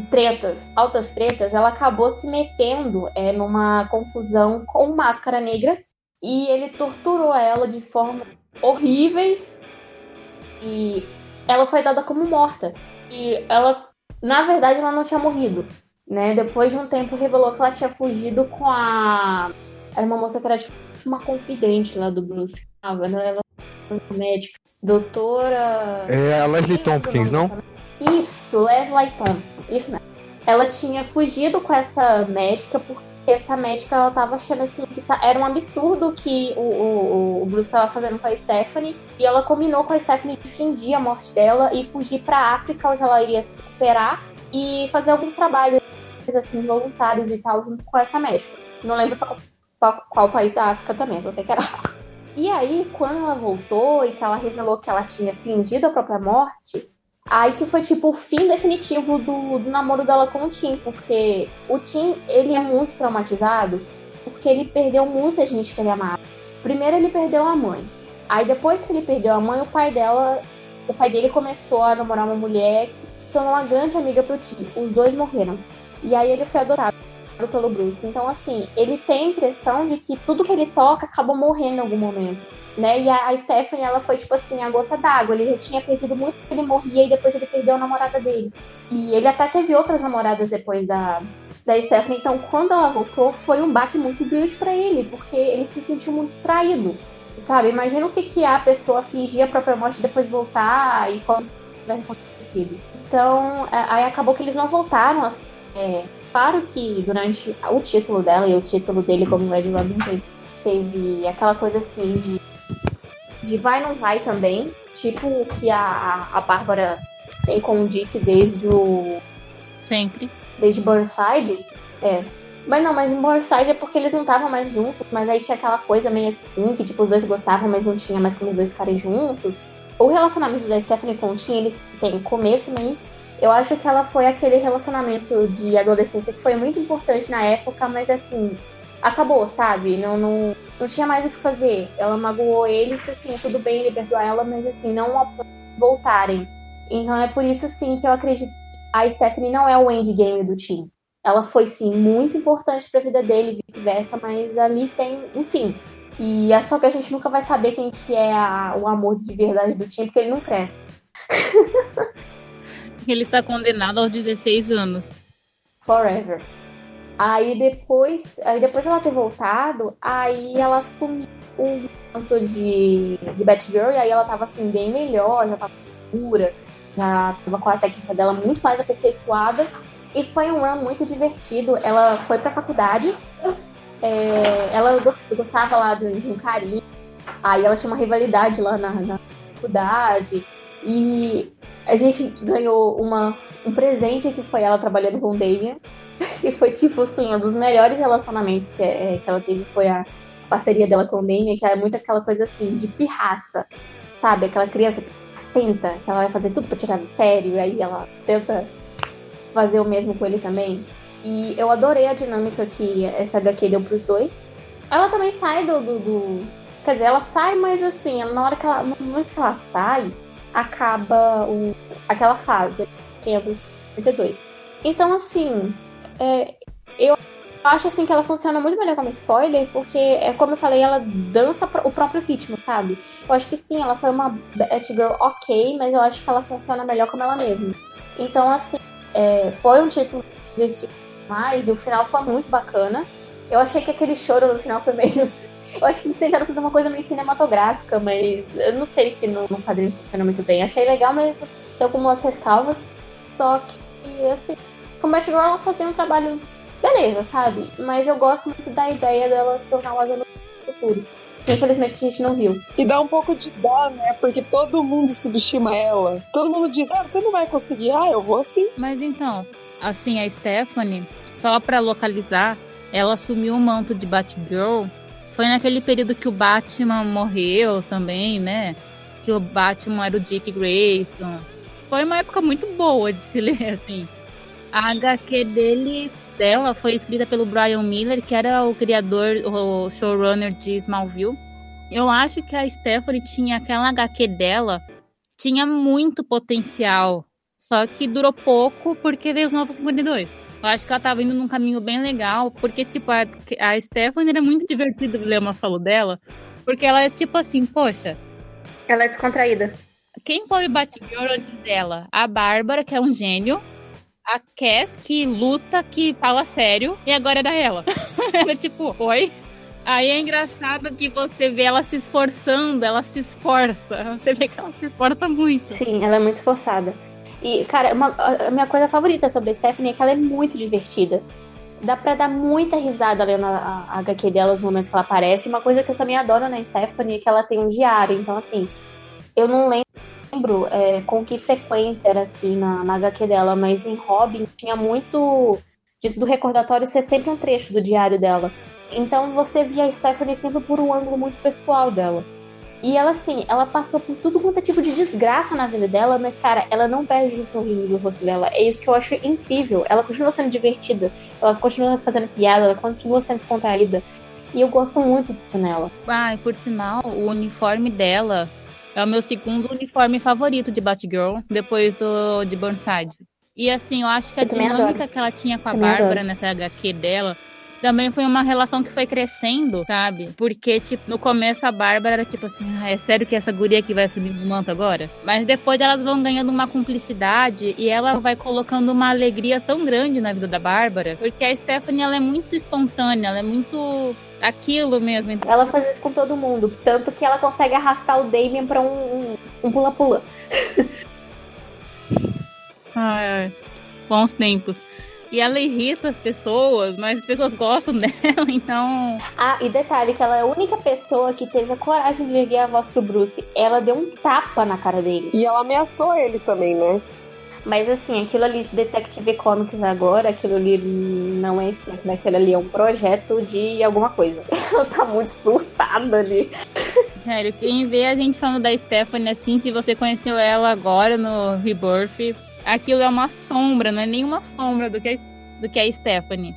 tretas, altas tretas, ela acabou se metendo é, numa confusão com Máscara Negra e ele torturou ela de formas horríveis e ela foi dada como morta. E ela, na verdade, ela não tinha morrido, né? Depois de um tempo revelou que ela tinha fugido com a era uma moça que era tipo uma confidente lá do Bruce. Ela era médica. Doutora.
É a Leslie Tompkins, não?
Isso, Leslie Thompson. Isso mesmo. Ela tinha fugido com essa médica porque essa médica ela tava achando assim que tá, era um absurdo que o, o, o Bruce estava fazendo com a Stephanie e ela combinou com a Stephanie de fingir a morte dela e fugir para África onde ela iria se recuperar e fazer alguns trabalhos assim voluntários e tal junto com essa médica. Não lembro qual, qual, qual país da África também, só sei que era. E aí, quando ela voltou e que ela revelou que ela tinha fingido a própria morte, Aí que foi tipo o fim definitivo do, do namoro dela com o Tim, porque o Tim, ele é muito traumatizado, porque ele perdeu muita gente que ele amava. Primeiro ele perdeu a mãe. Aí depois que ele perdeu a mãe, o pai dela, o pai dele começou a namorar uma mulher que se tornou uma grande amiga pro Tim. Os dois morreram. E aí ele foi adotado pelo Bruce. Então assim, ele tem a impressão de que tudo que ele toca acaba morrendo em algum momento né? E a, Stephanie, ela foi, tipo assim, a gota d'água. Ele já tinha perdido muito, ele morria e depois ele perdeu a namorada dele. E ele até teve outras namoradas depois da, da Stephanie. Então, quando ela voltou, foi um baque muito grande para ele, porque ele se sentiu muito traído, sabe? Imagina o que, que é a pessoa fingir a própria morte e depois voltar e como se tivesse acontecido. Então, é, aí acabou que eles não voltaram, assim. É, claro que durante o título dela e o título dele como Red Robin teve aquela coisa assim de de vai não vai também, tipo o que a, a Bárbara tem com o Dick desde o.
Sempre.
Desde Burnside. É. Mas não, mas em Burnside é porque eles não estavam mais juntos, mas aí tinha aquela coisa meio assim, que tipo, os dois gostavam, mas não tinha mais como os dois ficarem juntos. O relacionamento da Stephanie com o Tim, eles têm começo, meio eu acho que ela foi aquele relacionamento de adolescência que foi muito importante na época, mas assim, acabou, sabe? Não, não, não tinha mais o que fazer. Ela magoou eles, assim, tudo bem, ele perdoar ela, mas assim, não voltarem. Então é por isso, assim, que eu acredito a Stephanie não é o endgame do time. Ela foi, sim, muito importante pra vida dele e vice-versa, mas ali tem, enfim. E é só que a gente nunca vai saber quem que é a, o amor de verdade do time, porque ele não cresce. [laughs]
ele está condenado aos 16 anos.
Forever. Aí depois, aí depois ela ter voltado, aí ela assumiu o manto de, de Batgirl, e aí ela tava assim, bem melhor, já tava pura, já tava com a técnica dela muito mais aperfeiçoada. E foi um run muito divertido. Ela foi pra faculdade, é, ela gostava lá de um carinho, aí ela tinha uma rivalidade lá na, na faculdade. E a gente ganhou uma, um presente que foi ela trabalhando com o Damien. [laughs] E foi, tipo, assim, um dos melhores relacionamentos que, é, que ela teve foi a parceria dela com o Damien, que é muito aquela coisa assim, de pirraça, sabe? Aquela criança senta, que ela vai fazer tudo pra tirar do sério, e aí ela tenta fazer o mesmo com ele também. E eu adorei a dinâmica que essa HQ deu pros dois. Ela também sai do, do, do... Quer dizer, ela sai, mas assim, na hora que ela. No momento que ela sai, acaba o, aquela fase, que é dos 32. Então, assim, é, eu acho assim que ela funciona muito melhor como spoiler, porque, é como eu falei, ela dança o próprio ritmo, sabe? Eu acho que sim, ela foi uma Batgirl ok, mas eu acho que ela funciona melhor como ela mesma. Então, assim, é, foi um título divertido mais, e o final foi muito bacana. Eu achei que aquele choro no final foi meio. Eu acho que eles tentaram fazer uma coisa meio cinematográfica, mas eu não sei se no, no quadrinho funciona muito bem. Achei legal, mas tem algumas ressalvas. Só que, assim, com Batgirl ela fazia um trabalho beleza, sabe? Mas eu gosto muito da ideia dela se tornar uma no futuro. Infelizmente a gente não viu.
E dá um pouco de dó, né? Porque todo mundo subestima ela. Todo mundo diz, ah, você não vai conseguir. Ah, eu vou sim.
Mas então, assim, a Stephanie, só pra localizar, ela assumiu o manto de Batgirl. Foi naquele período que o Batman morreu também, né? Que o Batman era o Dick Grayson. Foi uma época muito boa de se [laughs] ler, assim. A HQ dele, dela foi escrita pelo Brian Miller, que era o criador, o showrunner de Smallville. Eu acho que a Stephanie tinha aquela HQ dela, tinha muito potencial. Só que durou pouco porque veio os novos 52. Eu acho que ela tava indo num caminho bem legal, porque, tipo, a, a Stephanie era muito divertida ler uma solo dela, porque ela é tipo assim, poxa.
Ela é descontraída.
Quem foi o Batgirl antes dela? A Bárbara, que é um gênio. A Cass, que luta, que fala sério. E agora era ela. [laughs] ela é tipo, oi? Aí é engraçado que você vê ela se esforçando, ela se esforça. Você vê que ela se esforça muito.
Sim, ela é muito esforçada. E, cara, uma, a minha coisa favorita sobre a Stephanie é que ela é muito divertida. Dá pra dar muita risada lendo a, a HQ dela, os momentos que ela aparece. Uma coisa que eu também adoro na Stephanie é que ela tem um diário. Então, assim, eu não lembro é, com que frequência era assim na, na HQ dela, mas em Robin tinha muito disso do recordatório ser sempre um trecho do diário dela. Então você via a Stephanie sempre por um ângulo muito pessoal dela. E ela, assim, ela passou por tudo quanto é tipo de desgraça na vida dela, mas, cara, ela não perde o sorriso do rosto dela. É isso que eu acho incrível. Ela continua sendo divertida, ela continua fazendo piada, ela continua sendo descontraída. E eu gosto muito disso nela.
Ah, e por sinal, o uniforme dela é o meu segundo uniforme favorito de Batgirl, depois do de Burnside. E assim, eu acho que a eu dinâmica que ela tinha com a Bárbara nessa HQ dela também foi uma relação que foi crescendo, sabe? Porque, tipo, no começo a Bárbara era tipo assim, ah, é sério que essa guria aqui vai assumir o manto agora? Mas depois elas vão ganhando uma cumplicidade e ela vai colocando uma alegria tão grande na vida da Bárbara, porque a Stephanie, ela é muito espontânea, ela é muito aquilo mesmo.
Ela faz isso com todo mundo, tanto que ela consegue arrastar o Damien pra um pula-pula. Um,
um ai, ai. Bons tempos. E ela irrita as pessoas, mas as pessoas gostam [laughs] dela, então.
Ah, e detalhe que ela é a única pessoa que teve a coragem de erguer a voz pro Bruce. Ela deu um tapa na cara dele.
E ela ameaçou ele também, né?
Mas assim, aquilo ali de Detective Comics agora, aquilo ali não é isso, né? Aquilo ali é um projeto de alguma coisa. [laughs] Ela tá muito surtada ali.
Sério, quem vê a gente falando da Stephanie assim, se você conheceu ela agora no Rebirth, aquilo é uma sombra, não é nenhuma sombra do que do que a Stephanie.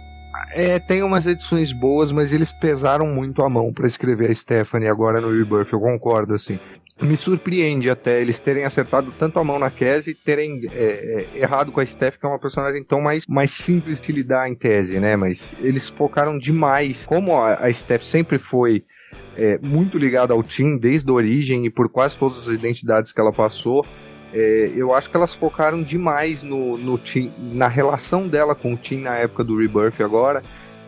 É, tem umas edições boas, mas eles pesaram muito a mão para escrever a Stephanie agora no Rebirth, eu concordo, assim. Me surpreende até eles terem acertado tanto a mão na Cassie e terem é, é, errado com a Steph, que é uma personagem tão mais, mais simples de lidar em tese, né? Mas eles focaram demais. Como a, Steph sempre foi é, muito ligada ao Tim desde a origem e por quase todas as identidades que ela passou, é, eu acho que elas focaram demais no, no Tim, na relação dela com o Tim na época do Rebirth agora.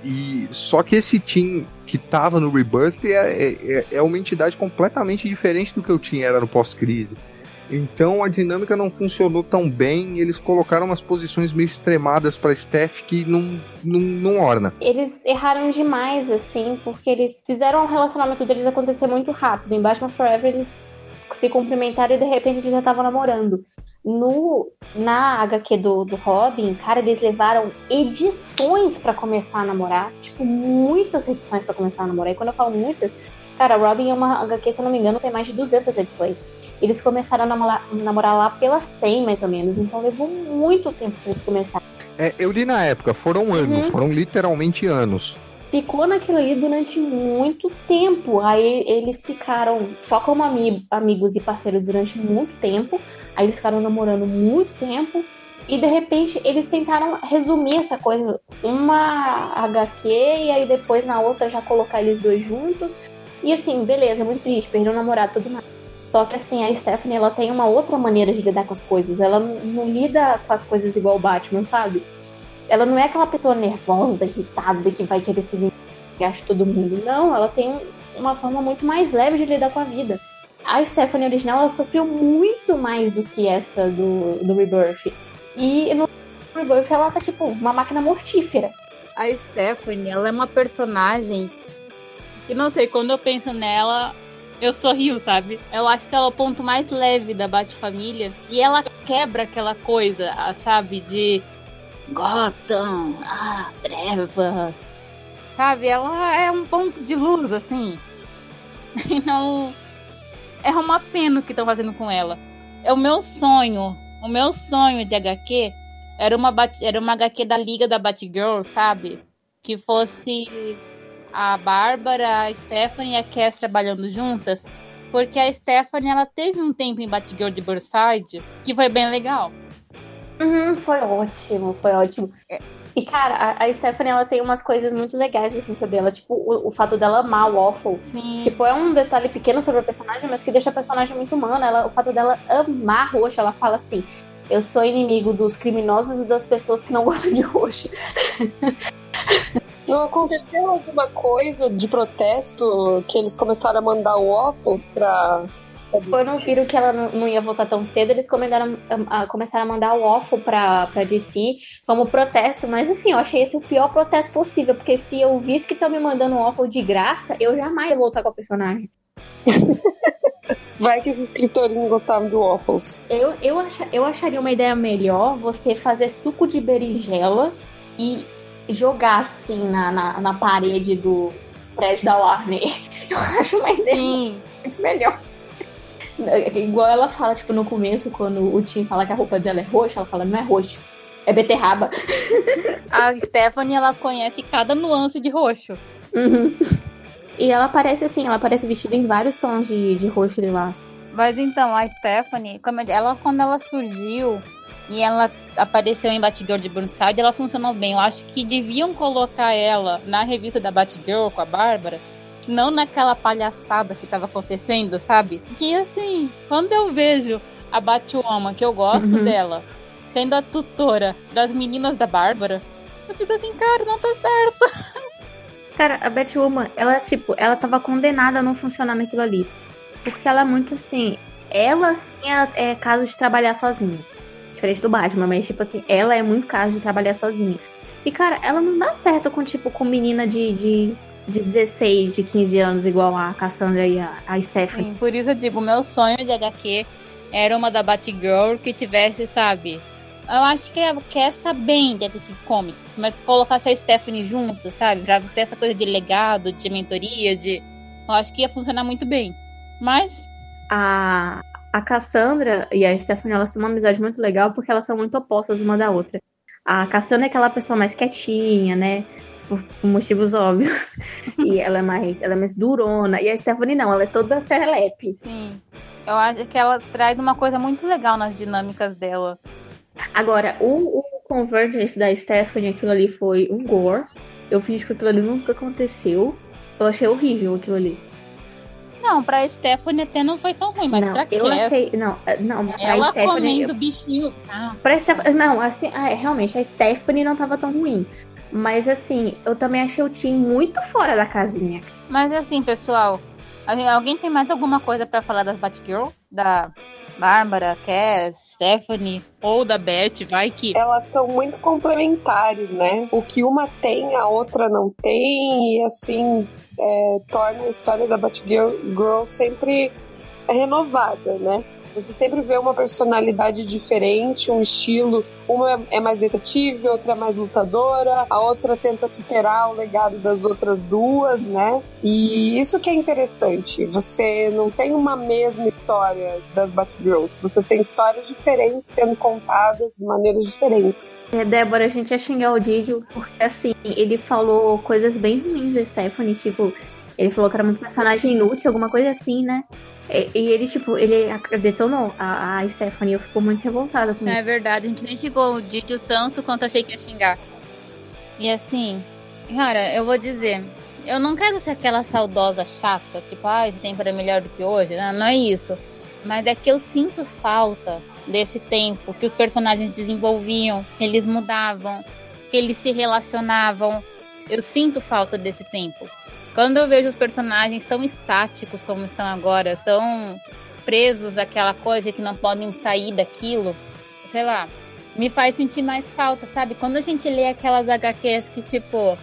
E só que esse Tim que tava no Rebirth é, é, é uma entidade completamente diferente do que o Tim era no pós-crise. Então a dinâmica não funcionou tão bem eles colocaram umas posições meio extremadas para Steph que não, não, não orna.
Eles erraram demais, assim, porque eles fizeram o relacionamento deles acontecer muito rápido. Em Batman Forever eles se cumprimentaram e de repente eles já estavam namorando. No, na HQ do, do Robin, cara, eles levaram edições para começar a namorar. Tipo, muitas edições para começar a namorar. E quando eu falo muitas, cara, Robin é uma HQ, se eu não me engano, tem mais de 200 edições. eles começaram a namorar, namorar lá pela 100, mais ou menos. Então levou muito tempo pra eles começarem.
É, eu li na época, foram anos,
Uhum.
foram literalmente anos.
Ficou naquilo ali durante muito tempo. Aí eles ficaram só como ami- amigos e parceiros durante muito tempo. Aí eles ficaram namorando muito tempo. E de repente eles tentaram resumir essa coisa. Uma HQ e aí depois na outra já colocar eles dois juntos. E assim, beleza, muito triste, perdeu o namorado tudo mais. Só que assim, a Stephanie ela tem uma outra maneira de lidar com as coisas. Ela não lida com as coisas igual o Batman, sabe? Ela não é aquela pessoa nervosa, irritada, que vai querer se vingar de todo mundo. Não, ela tem uma forma muito mais leve de lidar com a vida. A Stephanie original, ela sofreu muito mais do que essa do, do Rebirth. E no Rebirth, ela tá tipo uma máquina mortífera.
A Stephanie, ela é uma personagem que não sei, quando eu penso nela, eu sorrio, sabe? Eu acho que ela é o ponto mais leve da Bat-Família. E ela quebra aquela coisa, sabe? De Gotham, ah, trevas. Sabe? Ela é um ponto de luz, assim. [laughs] E não. É uma pena o que estão fazendo com ela. É o meu sonho. O meu sonho de HQ era uma, era uma HQ da Liga da Batgirl, sabe? Que fosse a Bárbara, a Stephanie e a Cass trabalhando juntas. Porque a Stephanie, ela teve um tempo em Batgirl de Burnside que foi bem legal.
Uhum, foi ótimo, foi ótimo. E, cara, a, a Stephanie, ela tem umas coisas muito legais, assim, sobre ela. Tipo, o, o fato dela amar o Waffle.
Sim.
Tipo, é um detalhe pequeno sobre a personagem, mas que deixa a personagem muito humana. Ela, o fato dela amar roxo, ela fala assim: Eu sou inimigo dos criminosos e das pessoas que não [laughs] gostam de roxo.
Não aconteceu alguma coisa de protesto que eles começaram a mandar waffles pra.
Quando viram que ela não, ia voltar tão cedo, eles começaram a, a- começaram a mandar o Waffle pra, pra DC como protesto. Mas assim, eu achei esse o pior protesto possível. Porque se eu visse que estão me mandando um Waffle de graça, eu jamais ia voltar com a personagem.
Vai que os escritores não gostavam do waffles.
Eu, eu, acha, eu acharia uma ideia melhor você fazer suco de berinjela e jogar assim na, na, na parede do prédio da Warner. [laughs] Eu acho uma ideia
Sim.
muito melhor. Igual ela fala, tipo, no começo, quando o Tim fala que a roupa dela é roxa, ela fala, não é roxo, é beterraba.
A Stephanie, ela conhece cada nuance de roxo.
Uhum. E ela aparece assim, ela aparece vestida em vários tons de, de roxo e lilás.
Mas então, a Stephanie, eu- ela, quando ela surgiu e ela apareceu em Batgirl de Burnside, ela funcionou bem. Eu acho que deviam colocar ela na revista da Batgirl com a Bárbara, não naquela palhaçada que tava acontecendo, sabe? Que assim, quando eu vejo a Batwoman, que eu gosto
Uhum.
dela, sendo a tutora das meninas da Bárbara, eu fico assim, cara, não tá certo. [laughs]
Cara, a Batwoman, ela, tipo, ela tava condenada a não funcionar naquilo ali. Porque ela é muito assim. Ela, sim, é, é caso de trabalhar sozinha. Diferente do Batman, mas, tipo assim, ela é muito caso de trabalhar sozinha. E, cara, ela não dá certo com, tipo, com menina de, de, de 16, de 15 anos, igual a Cassandra e a, a Stephanie.
Sim, por isso eu digo, meu sonho de HQ era uma da Batgirl que tivesse, sabe? Eu acho que a Cass tá bem em Detective Comics, mas que colocasse a Stephanie junto, sabe? Pra ter essa coisa de legado, de mentoria, de. Eu acho que ia funcionar muito bem. Mas,
A, a Cassandra e a Stephanie, elas têm uma amizade muito legal porque elas são muito opostas uma da outra. A Cassandra é aquela pessoa mais quietinha, né? Por, motivos óbvios. [laughs] e ela é mais, ela é mais durona. E a Stephanie não, ela é toda serelepe.
sim. Eu acho que ela traz uma coisa muito legal nas dinâmicas dela.
Agora, o, o Convergence da Stephanie, aquilo ali foi um gore. Eu fiz que aquilo ali nunca aconteceu. Eu achei horrível aquilo ali.
Não, pra Stephanie até não foi tão ruim, mas
não,
pra
eu
Cass,
achei. Não, é, não, pra
ela
Stephanie.
comendo bichinho. Nossa.
Pra Steph- Não, assim, ah, é, realmente, a Stephanie não tava tão ruim. Mas assim, eu também achei o Tim muito fora da casinha.
Mas assim, pessoal, alguém- alguém tem mais alguma coisa pra falar das Batgirls? Da Bárbara, Cass, Stephanie ou da Beth? Vai que.
Elas são muito complementares, né? O que uma tem, a outra não tem, e assim é, torna a história da Batgirl Girl sempre renovada, né? Você sempre vê uma personalidade diferente, um estilo. Uma é mais detetive, outra é mais lutadora, a outra tenta superar o legado das outras duas, né? E isso que é interessante. Você não tem uma mesma história das Batgirls, você tem histórias diferentes sendo contadas de maneiras diferentes.
É, Débora, a gente ia xingar o Didio porque, assim, ele falou coisas bem ruins da Stephanie, tipo, ele falou que era muito personagem inútil, alguma coisa assim, né? E, e ele, tipo, ele detonou a, a Stephanie. Eu fico muito revoltada com
é isso. É verdade, a gente nem xingou o Didio tanto quanto achei que ia xingar. E assim, cara, eu vou dizer, eu não quero ser aquela saudosa chata, tipo, ah, esse tempo era melhor do que hoje. Não, não é isso. Mas é que eu sinto falta desse tempo que os personagens desenvolviam, que eles mudavam, que eles se relacionavam. Eu sinto falta desse tempo. Quando eu vejo os personagens tão estáticos como estão agora, tão presos daquela coisa que não podem sair daquilo, sei lá, me faz sentir mais falta, sabe? Quando a gente lê aquelas HQs que, tipo,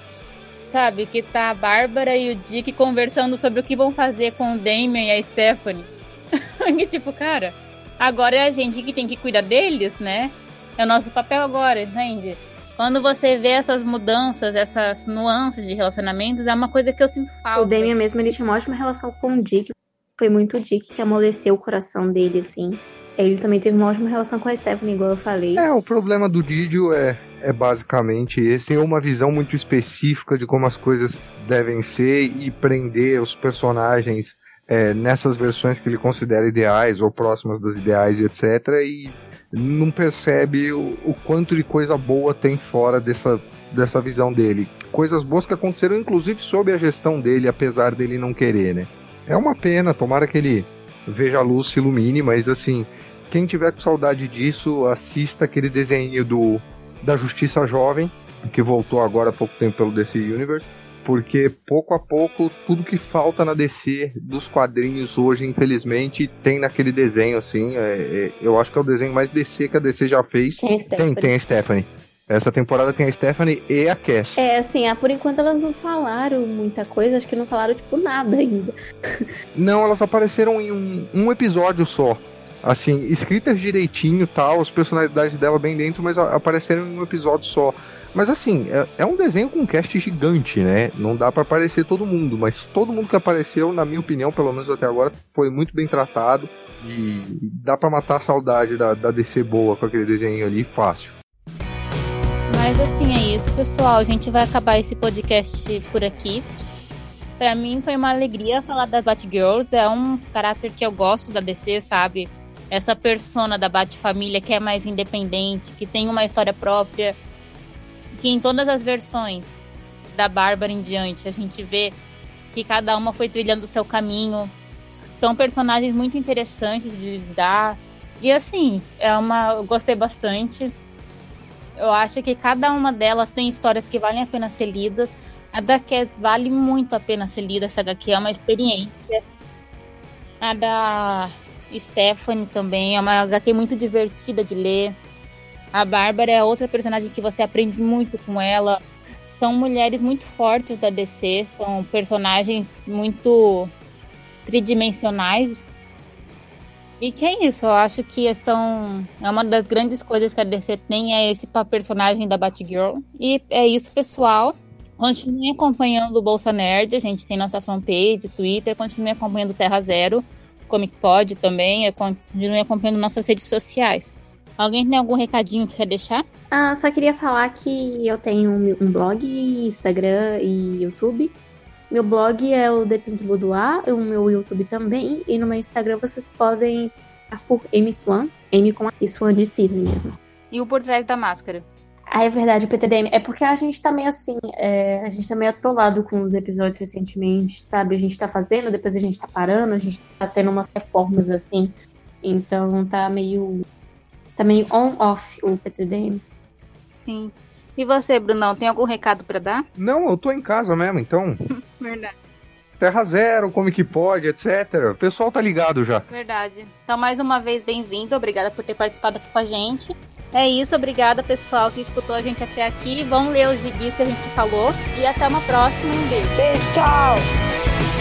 sabe, que tá a Bárbara e o Dick conversando sobre o que vão fazer com o Damien e a Stephanie. [laughs] e, tipo, cara, agora é a gente que tem que cuidar deles, né? É o nosso papel agora, entende? Quando você vê essas mudanças, essas nuances de relacionamentos, é uma coisa que eu sinto falta.
O Damien mesmo, ele tinha uma ótima relação com o Dick. Foi muito o Dick que amoleceu o coração dele, assim. Ele também teve uma ótima relação com a Stephanie, igual eu falei.
É, o problema do Didio é, é basicamente esse, é uma visão muito específica de como as coisas devem ser e prender os personagens é, nessas versões que ele considera ideais ou próximas das ideais, etc. E não percebe o, o quanto de coisa boa tem fora dessa, dessa visão dele. Coisas boas que aconteceram, inclusive, sob a gestão dele, apesar dele não querer, né? É uma pena, tomara que ele veja a luz, se ilumine, mas assim, quem tiver com saudade disso, assista aquele desenho do da Justiça Jovem, que voltou agora há pouco tempo pelo DC Universe porque pouco a pouco tudo que falta na DC dos quadrinhos hoje, infelizmente, tem naquele desenho, assim. É, é, eu acho que é o desenho mais DC que a DC já fez.
Tem,
tem, tem a Stephanie. Essa temporada tem a Stephanie e a Cass.
É, assim, ah, por enquanto elas não falaram muita coisa, acho que não falaram, tipo, nada ainda. [laughs]
não, elas apareceram em um, um episódio só. Assim, escritas direitinho tal, as personalidades dela bem dentro, mas apareceram em um episódio só. Mas assim, é, é, um desenho com um cast gigante, né? Não dá para aparecer todo mundo, mas todo mundo que apareceu, na minha opinião, pelo menos até agora, foi muito bem tratado e dá para matar a saudade da, da DC boa com aquele desenho ali fácil.
Mas assim é isso, pessoal. A gente vai acabar esse podcast por aqui. Para mim foi uma alegria falar das Batgirls. É um caráter que eu gosto da DC, sabe? Essa persona da Bat-família que é mais independente, que tem uma história própria, que em todas as versões da Bárbara em diante a gente vê que cada uma foi trilhando o seu caminho. São personagens muito interessantes de lidar. E assim, é uma. Eu gostei bastante. Eu acho que cada uma delas tem histórias que valem a pena ser lidas. A da Cass vale muito a pena ser lida. Essa HQ é uma experiência. A da Stephanie também é uma HQ muito divertida de ler. A Bárbara é outra personagem que você aprende muito com ela. São mulheres muito fortes da DC, são personagens muito tridimensionais. E que é isso, eu acho que são é uma das grandes coisas que a DC tem é esse personagem da Batgirl. E é isso, pessoal. Continue acompanhando o Bolsa Nerd, a gente tem nossa fanpage, Twitter, continue acompanhando Terra Zero, Comic Pod também, continue acompanhando nossas redes sociais. Alguém tem algum recadinho que quer deixar?
Ah, só queria falar que eu tenho um blog, Instagram e YouTube. Meu blog é o The Pink Boudoir, o meu YouTube também. E no meu Instagram vocês podem por Amy Swan, Amy com a Swan de cisne mesmo.
E o Por Trás da Máscara?
Ah, é verdade, o PTDM. É porque a gente tá meio assim, é, a gente tá meio atolado com os episódios recentemente, sabe? A gente tá fazendo, depois a gente tá parando, a gente tá tendo umas reformas assim. Então tá meio também on-off o PTDM.
Sim. E você, Brunão, tem algum recado para dar?
Não, eu tô em casa mesmo, então. [laughs]
Verdade.
Terra Zero, como que pode, etc. O pessoal tá ligado já.
Verdade. Então, mais uma vez, bem-vindo. Obrigada por ter participado aqui com a gente. É isso, obrigada pessoal que escutou a gente até aqui. Vão ler os gibis que a gente falou. E até uma próxima. Um beijo.
Beijo, tchau!